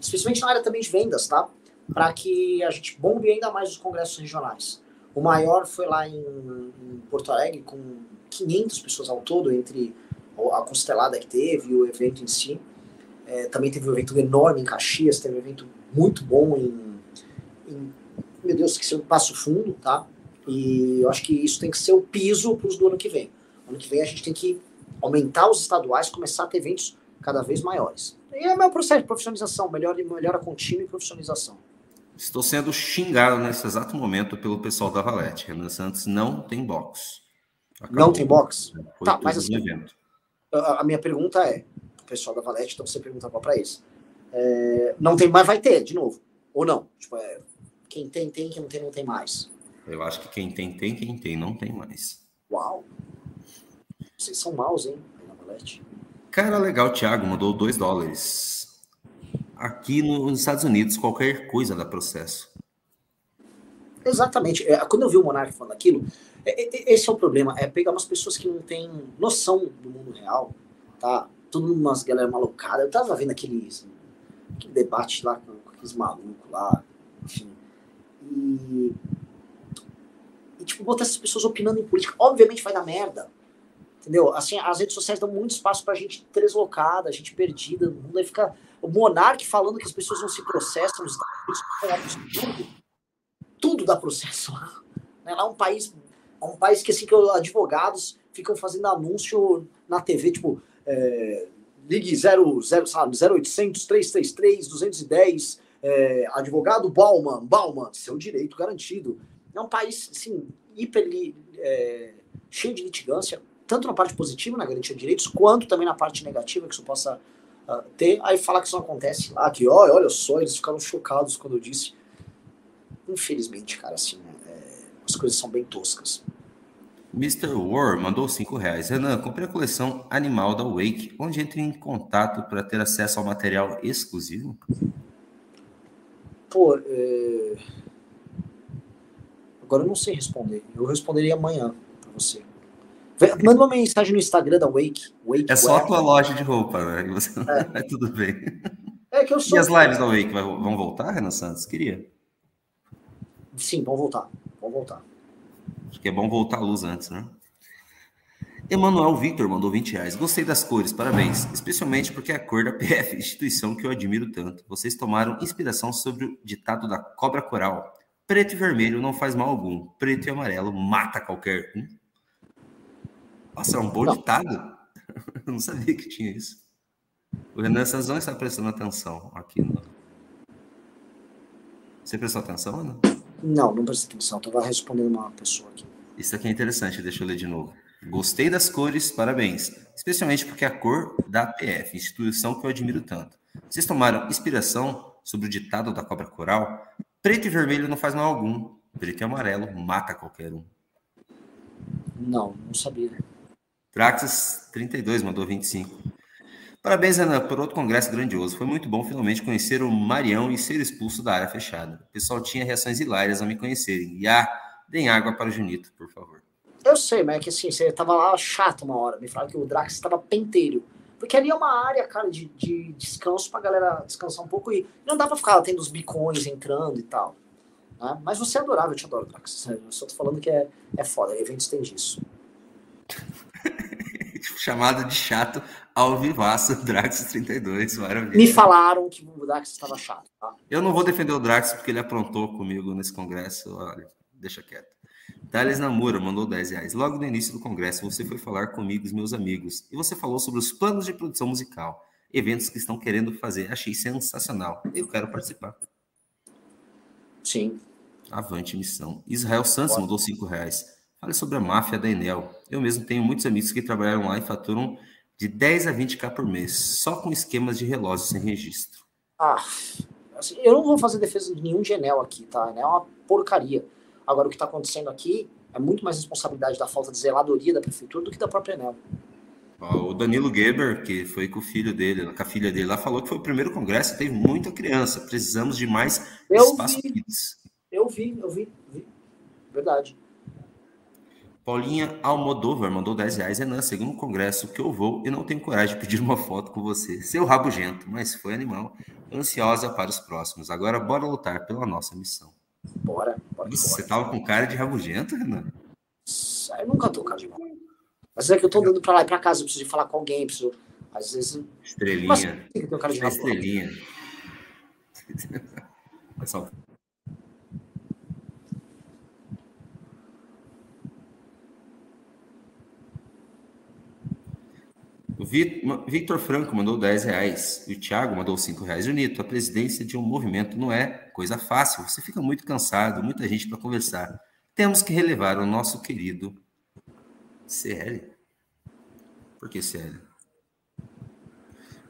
B: especialmente na área também de vendas, tá? Para que a gente bombe ainda mais os congressos regionais. O maior foi lá em, em Porto Alegre, com 500 pessoas ao todo, entre a constelada que teve e o evento em si. É, também teve um evento enorme em Caxias, teve um evento muito bom em em, meu Deus, que um passo fundo, tá? E eu acho que isso tem que ser o piso para os do ano que vem. Ano que vem a gente tem que aumentar os estaduais, começar a ter eventos cada vez maiores. E é o meu processo de profissionalização, melhor, melhora contínua e profissionalização.
A: Estou sendo xingado nesse exato momento pelo pessoal da Valete. Renan Santos não tem box.
B: Acabou. Não tem box? tá, mas assim, a, a, minha pergunta é, o pessoal da Valete, então você pergunta para eles. É, não tem, mas vai ter, de novo. Ou não? Tipo, é, quem tem, tem, quem não tem, não tem mais.
A: Eu acho que quem tem, tem, quem tem, não tem mais.
B: Uau! Vocês são maus, hein,
A: Cara, legal, Thiago, mandou 2 dólares. Aqui nos Estados Unidos, qualquer coisa dá processo.
B: Exatamente. É, quando eu vi o Monark falando aquilo, é, é, esse é o problema. É pegar umas pessoas que não têm noção do mundo real, tá? Tudo umas galera malocada. Eu tava vendo aquele, aquele debate lá com aqueles malucos lá, enfim. E, e, tipo, botar essas pessoas opinando em política, obviamente vai dar merda. Entendeu? Assim, as redes sociais dão muito espaço pra gente deslocada, a gente perdida no mundo. Aí fica o monarca falando que as pessoas não se processam nos Estados Unidos. Tudo, tudo dá processo. Né? Lá é um país, é um país que, assim, que advogados ficam fazendo anúncio na TV, tipo, é, ligue 0, 0, sabe, 0800 333 210 é, advogado Bauman, Bauman, seu direito garantido. É um país, assim, hiper é, cheio de litigância, tanto na parte positiva, na garantia de direitos, quanto também na parte negativa que isso possa uh, ter. Aí falar que isso não acontece lá, que olha, olha só, eles ficaram chocados quando eu disse. Infelizmente, cara, assim, é, as coisas são bem toscas.
A: Mr. War mandou 5 reais. Renan, comprei a coleção Animal da Wake, onde entre em contato para ter acesso ao material exclusivo?
B: Pô, é... agora eu não sei responder. Eu responderia amanhã para você. Manda uma mensagem no Instagram da Wake. Wake
A: é só a tua loja de roupa, né? Você... É. é tudo bem.
B: É que eu sou...
A: E as lives da Wake vão voltar, Renan Santos? Queria.
B: Sim, vão voltar. Vão voltar.
A: Acho que é bom voltar a luz antes, né? Emanuel Victor mandou 20 reais. Gostei das cores, parabéns. Especialmente porque é a cor da PF, instituição que eu admiro tanto. Vocês tomaram inspiração sobre o ditado da cobra coral. Preto e vermelho não faz mal algum. Preto e amarelo mata qualquer um. Nossa, é um bom não. ditado. Eu não sabia que tinha isso. O Renan Santos não está prestando atenção aqui. Você prestou atenção, Ana?
B: Não, não prestei atenção. Estava respondendo uma pessoa aqui.
A: Isso aqui é interessante, deixa eu ler de novo. Gostei das cores, parabéns. Especialmente porque é a cor da APF, instituição que eu admiro tanto. Vocês tomaram inspiração sobre o ditado da cobra coral? Preto e vermelho não faz mal algum. Preto e amarelo mata qualquer um.
B: Não, não sabia.
A: Traxas 32 mandou 25. Parabéns, Ana, por outro congresso grandioso. Foi muito bom finalmente conhecer o Marião e ser expulso da área fechada. O pessoal tinha reações hilárias ao me conhecerem. E ah, deem água para o Junito, por favor.
B: Eu sei, mas é que assim, você tava lá chato uma hora. Me falaram que o Drax estava penteiro. Porque ali é uma área, cara, de, de descanso pra galera descansar um pouco e não dá pra ficar tendo os bicões entrando e tal. Né? Mas você é adorável, eu te adoro, Drax. Eu só tô falando que é, é foda, eventos tem disso.
A: Chamado de chato ao vivaço, Drax 32, maravilha.
B: Me falaram que o Drax estava chato, tá?
A: Eu não vou defender o Drax porque ele aprontou comigo nesse congresso, olha, deixa quieto. Thales Namura mandou 10 reais. Logo no início do congresso, você foi falar comigo e meus amigos, e você falou sobre os planos de produção musical, eventos que estão querendo fazer. Achei sensacional. Eu quero participar.
B: Sim.
A: Avante missão. Israel Santos mandou 5 reais. Fale sobre a máfia da Enel. Eu mesmo tenho muitos amigos que trabalharam lá e faturam de 10 a 20k por mês, só com esquemas de relógio sem registro.
B: Ah, assim, eu não vou fazer defesa de nenhum de Enel aqui, tá? Enel é uma porcaria. Agora, o que está acontecendo aqui é muito mais responsabilidade da falta de zeladoria da prefeitura do que da própria Enel.
A: O Danilo Geber, que foi com o filho dele, com a filha dele lá, falou que foi o primeiro congresso, teve muita criança. Precisamos de mais
B: eu
A: espaço
B: vi,
A: kids.
B: Eu vi, eu vi, vi. Verdade.
A: Paulinha Almodóvar mandou 10 reais. Renan, segundo o congresso que eu vou, eu não tenho coragem de pedir uma foto com você. Seu rabugento, mas foi animal. Ansiosa para os próximos. Agora bora lutar pela nossa missão.
B: Bora, bora.
A: Nossa, você tava com cara de rabugento, Renan?
B: Eu nunca tô cara de mal. Mas é que eu tô andando pra lá e pra casa, eu preciso de falar com alguém, preciso. Às vezes.
A: Estrelinha.
B: Mas, eu tenho cara de rabugento?
A: Estrelinha. Pessoal, O Vi- Victor Franco mandou 10 reais. E o Thiago mandou 5 reais. Junito, a presidência de um movimento não é coisa fácil. Você fica muito cansado, muita gente para conversar. Temos que relevar o nosso querido CL. Por que CL?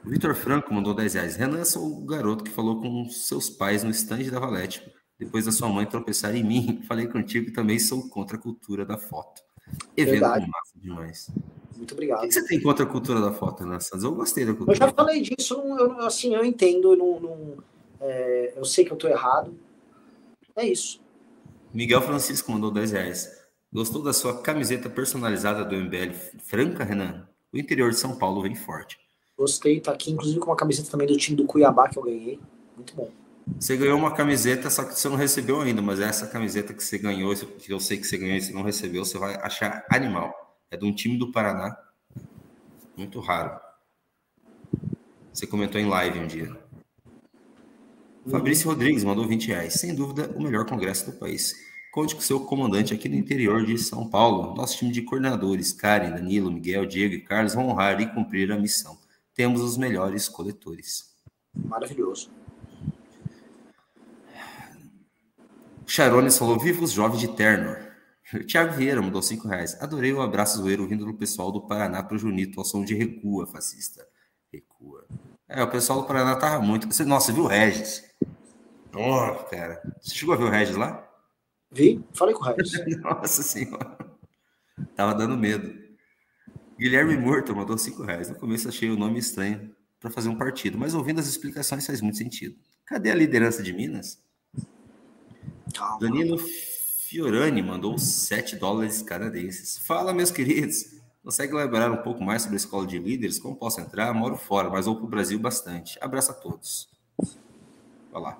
A: O Vitor Franco mandou 10 reais. Renan, sou o garoto que falou com seus pais no estande da Valete. Depois da sua mãe tropeçar em mim, falei contigo que também sou contra a cultura da foto. Evento
B: Verdade.
A: massa demais.
B: Muito
A: O
B: obrigado.
A: que que você tem contra a cultura da foto, Renan Santos? Eu gostei da
B: Eu
A: cultura.
B: já falei disso, eu, assim, eu entendo, eu, não, não- é, eu sei que eu tô errado. É isso.
A: Miguel Francisco mandou 10 reais. Gostou da sua camiseta personalizada do MBL Franca, Renan? O interior de São Paulo vem forte.
B: Gostei, tá aqui, inclusive com uma camiseta também do time do Cuiabá que eu ganhei. Muito bom.
A: Você ganhou uma camiseta, só que você não recebeu ainda, mas essa camiseta que você ganhou, que eu sei que você ganhou e você não recebeu, você vai achar animal. É de um time do Paraná. Muito raro. Você comentou em live um dia. Fabrício Rodrigues mandou 20 reais. Sem dúvida, o melhor congresso do país. Conte com seu comandante aqui no interior de São Paulo. Nosso time de coordenadores, Karen, Danilo, Miguel, Diego e Carlos, vão honrar e cumprir a missão. Temos os melhores coletores.
B: Maravilhoso.
A: Charones falou: Viva os jovens de terno. Tiago Vieira mandou 5 reais. Adorei o abraço zoeiro vindo do pessoal do Paraná pro Junito ao som de recua, fascista. Recua. É, o pessoal do Paraná tava muito. Você- Nossa, viu o Regis? Oh, cara. Você chegou a ver o Regis lá?
B: Vi? Falei com o Regis.
A: Nossa senhora. Tava dando medo. Guilherme Morto mandou 5 reais. No começo achei o nome estranho para fazer um partido, mas ouvindo as explicações faz muito sentido. Cadê a liderança de Minas?
B: Calma.
A: Danilo Fiorani mandou 7 dólares canadenses. Fala, meus queridos. Consegue elaborar um pouco mais sobre a escola de líderes? Como posso entrar? Moro fora, mas vou para o Brasil bastante. Abraço a todos. Vai lá.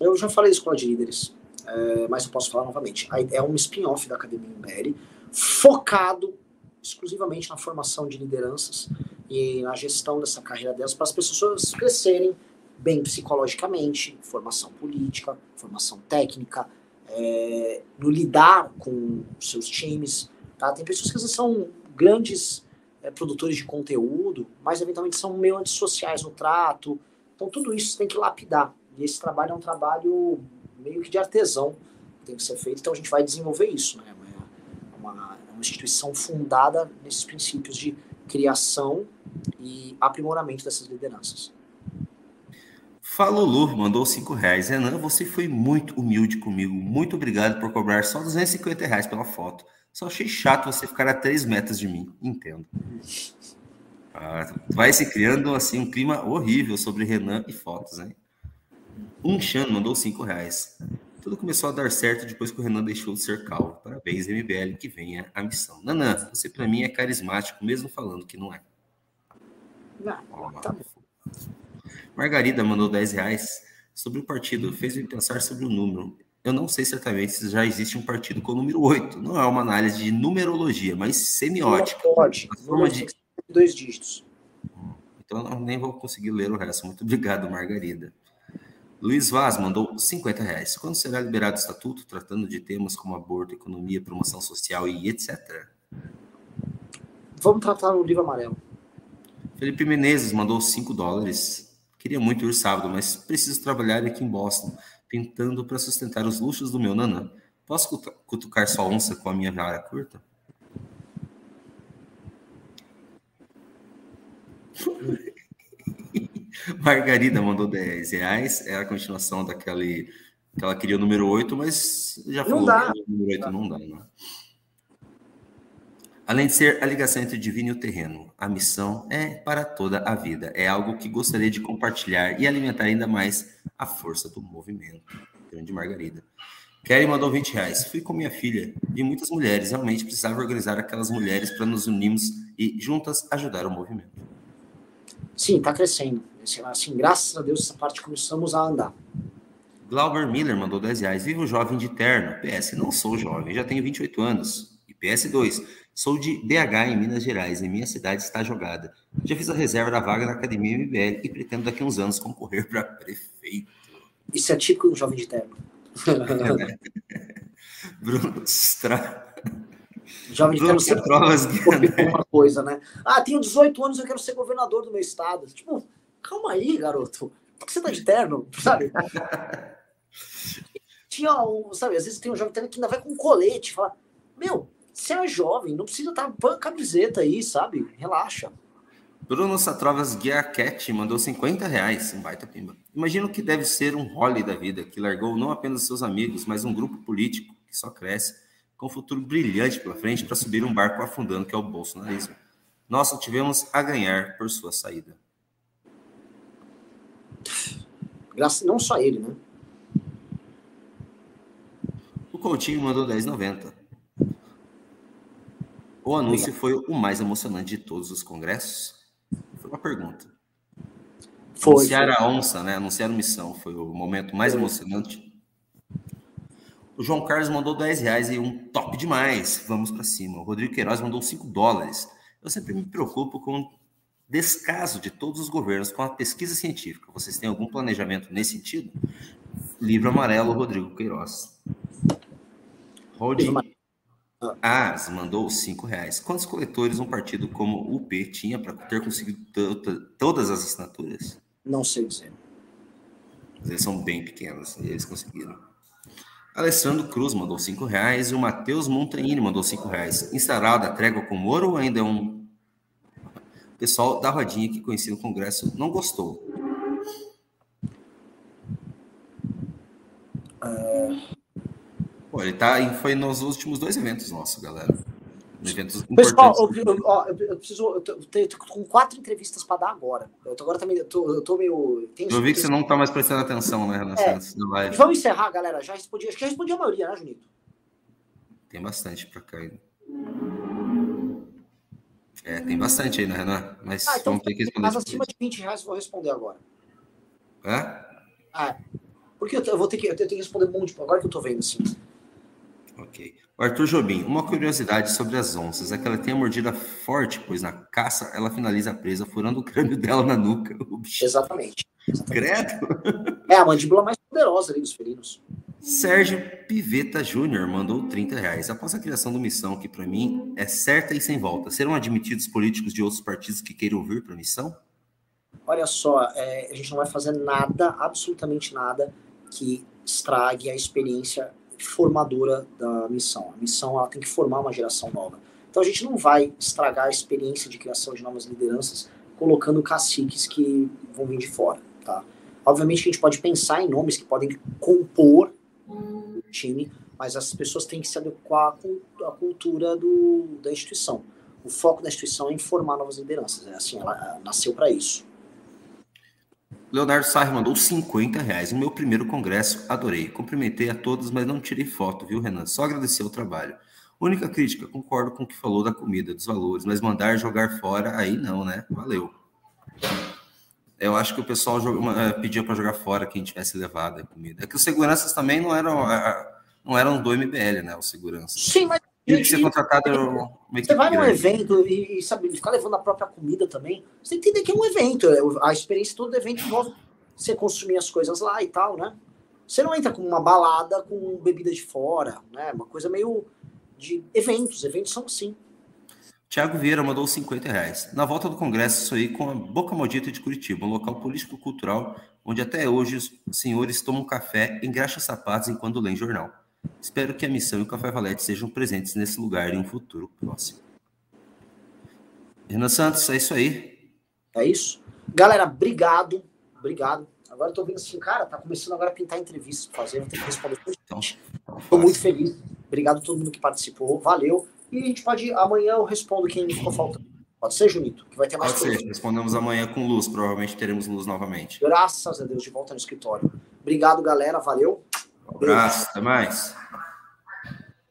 B: Eu já falei Escola de Líderes, é, mas eu posso falar novamente. É um spin-off da Academia Imberi, focado exclusivamente na formação de lideranças e na gestão dessa carreira delas para as pessoas crescerem bem psicologicamente, formação política, formação técnica, é, no lidar com seus times. Tá? Tem pessoas que são grandes é, produtores de conteúdo, mas eventualmente são meio antissociais no trato, Então tudo isso tem que lapidar. E esse trabalho é um trabalho meio que de artesão que tem que ser feito. Então a gente vai desenvolver isso, né? É uma, uma instituição fundada nesses princípios de criação e aprimoramento dessas lideranças.
A: Falolu mandou cinco reais. Renan, você foi muito humilde comigo. Muito obrigado por cobrar só 250 reais pela foto. Só achei chato você ficar a três metros de mim. Entendo. Ah, vai se criando assim um clima horrível sobre Renan e fotos, hein? Um Chan mandou cinco reais. Tudo começou a dar certo depois que o Renan deixou de ser calvo. Parabéns, MBL, que venha a missão. Nanã, você para mim é carismático, mesmo falando que não é. Não, tá Margarida mandou 10 reais sobre o partido. Fez-me pensar sobre o número. Eu não sei certamente se já existe um partido com o número 8. Não é uma análise de numerologia, mas semiótica.
B: Pode. Forma de... Dois dígitos.
A: Então eu nem vou conseguir ler o resto. Muito obrigado, Margarida. Luiz Vaz mandou 50 reais. Quando será liberado o estatuto, tratando de temas como aborto, economia, promoção social e etc?
B: Vamos tratar no livro amarelo.
A: Felipe Menezes mandou 5 dólares. Queria muito ir sábado, mas preciso trabalhar aqui em Boston, tentando para sustentar os luxos do meu nanã. Posso cutucar sua onça com a minha vara curta? Margarida mandou 10 reais. É a continuação daquele que ela queria o número 8, mas já falou
B: dá.
A: que o número 8 não dá, né? Além de ser a ligação entre o divino e o terreno, a missão é para toda a vida. É algo que gostaria de compartilhar e alimentar ainda mais a força do movimento. Grande Margarida. Kelly mandou 20 reais. Fui com minha filha. Vi muitas mulheres. Realmente precisava organizar aquelas mulheres para nos unirmos e juntas ajudar o movimento.
B: Sim, está crescendo. Assim, graças a Deus, essa parte começamos a andar.
A: Glauber Miller mandou 10 reais. Vivo jovem de terno. PS, não sou jovem, já tenho 28 anos. E PS2, sou de BH, em Minas Gerais, e minha cidade está jogada. Já fiz a reserva da vaga na Academia MBL e pretendo daqui a uns anos concorrer para prefeito.
B: Isso é típico do jovem de terno.
A: Bruno Stra...
B: Jovem de terno sempre
A: provas
B: uma coisa, né? Ah, tenho 18 anos, eu quero ser governador do meu estado. Tipo, calma aí, garoto. Por que você tá de terno? Sabe? Tinha um, sabe, às vezes tem um jovem terno que ainda vai com colete, fala, meu, você é jovem, não precisa estar tá, camiseta aí, sabe? Relaxa.
A: Bruno Satrovas Guiaquete mandou 50 reais, um baita pimba. Imagino que deve ser um role da vida, que largou não apenas seus amigos, mas um grupo político que só cresce, com um futuro brilhante pela frente para subir um barco afundando, que é o bolsonarismo. Nós só tivemos a ganhar por sua saída.
B: Graças, não só ele, né?
A: O Coutinho mandou 10,90. O anúncio Obrigado. foi o mais emocionante de todos os congressos? Foi uma pergunta. Foi. Anunciar a onça, né? Anunciar a missão foi o momento mais foi. emocionante. O João Carlos mandou 10 reais e um top demais. Vamos para cima. O Rodrigo Queiroz mandou 5 dólares. Eu sempre me preocupo com descaso de todos os governos com a pesquisa científica. Vocês têm algum planejamento nesse sentido? Livro amarelo, Rodrigo Queiroz. Rodrigo As mandou cinco reais. Quantos coletores um partido como o UP tinha para ter conseguido todas as assinaturas?
B: Não sei dizer.
A: Eles são bem pequenos e eles conseguiram. Alessandro Cruz mandou cinco reais e o Matheus Montanini mandou cinco reais. Instalada a trégua com Moro ou ainda é um o pessoal da rodinha que conhecia o Congresso não gostou. Uh... Pô, ele tá, foi nos últimos dois eventos nossos, galera. Eventos
B: Pessoal, eu, eu, eu, preciso. Eu tô, com quatro entrevistas para dar agora. Eu tô, agora também. Eu tô, eu tô meio.
A: eu vi que você não tá mais prestando atenção, né, Renan?
B: É. Vamos encerrar, galera. Já respondi. Acho que já respondi a maioria, né, Junito?
A: Tem bastante para cá ainda. É, tem bastante aí, né, Renan? Mas ah, então, vamos ter que responder.
B: Mas acima de 20 reais eu vou responder agora.
A: É?
B: Ah, porque eu, vou ter que, eu tenho que responder um monte, agora que eu tô vendo assim.
A: Ok. Arthur Jobim, uma curiosidade sobre as onças é que ela tem a mordida forte, pois na caça ela finaliza a presa furando o crânio dela na nuca.
B: Exatamente. Exatamente.
A: Credo?
B: É a mandíbula mais poderosa ali dos felinos.
A: Sérgio Piveta Júnior mandou 30 reais. Após a criação do Missão, que para mim é certa e sem volta, serão admitidos políticos de outros partidos que queiram vir para a missão?
B: olha só, é, a gente não vai fazer nada, absolutamente nada, que estrague a experiência formadora da missão. A missão ela tem que formar uma geração nova. Então a gente não vai estragar a experiência de criação de novas lideranças colocando caciques que vão vir de fora, tá? Obviamente que a gente pode pensar em nomes que podem compor o time, mas as pessoas têm que se adequar à cultura do, da instituição. O foco da instituição é informar novas lideranças. É assim, ela nasceu para isso.
A: Leonardo Sarri mandou 50 reais no meu primeiro congresso. Adorei. Cumprimentei a todos, mas não tirei foto, viu, Renan? Só agradecer o trabalho. Única crítica, concordo com o que falou da comida, dos valores, mas mandar jogar fora, aí não, né? Valeu. Eu acho que o pessoal eh, pedia para jogar fora quem tivesse levado a comida. É que os seguranças também não eram, eh, não eram do MBL, né? Os seguranças.
B: Sim, mas.
A: Tinha que ser contratado
B: Você vai num evento e, sabe, ficar levando a própria comida também. Você tem que é um evento. É, a experiência todo evento envolve você consumir as coisas lá e tal, né? Você não entra com uma balada com bebida de fora, né? Uma coisa meio de eventos. Eventos são assim.
A: Tiago Vieira mandou 50 reais. Na volta do Congresso, sou aí com a Boca Maldita de Curitiba, um local político-cultural onde até hoje os senhores tomam café, engraxam sapatos enquanto leem jornal. Espero que a missão e o Café Valete sejam presentes nesse lugar em um futuro próximo. Renan Santos, é isso aí.
B: É isso. Galera, obrigado. Obrigado. Agora eu tô vendo assim, cara, tá começando agora a pintar entrevistas pra fazer, vou ter que responder. Então, então tô muito feliz. Obrigado a todo mundo que participou. Valeu. E a gente pode. Amanhã eu respondo quem ficou faltando. Pode ser, Junito? Que vai ter mais
A: Pode coisa. ser. Respondemos amanhã com luz. Provavelmente teremos luz novamente.
B: Graças a Deus, de volta no escritório. Obrigado, galera. Valeu.
A: Um abraço. Até mais.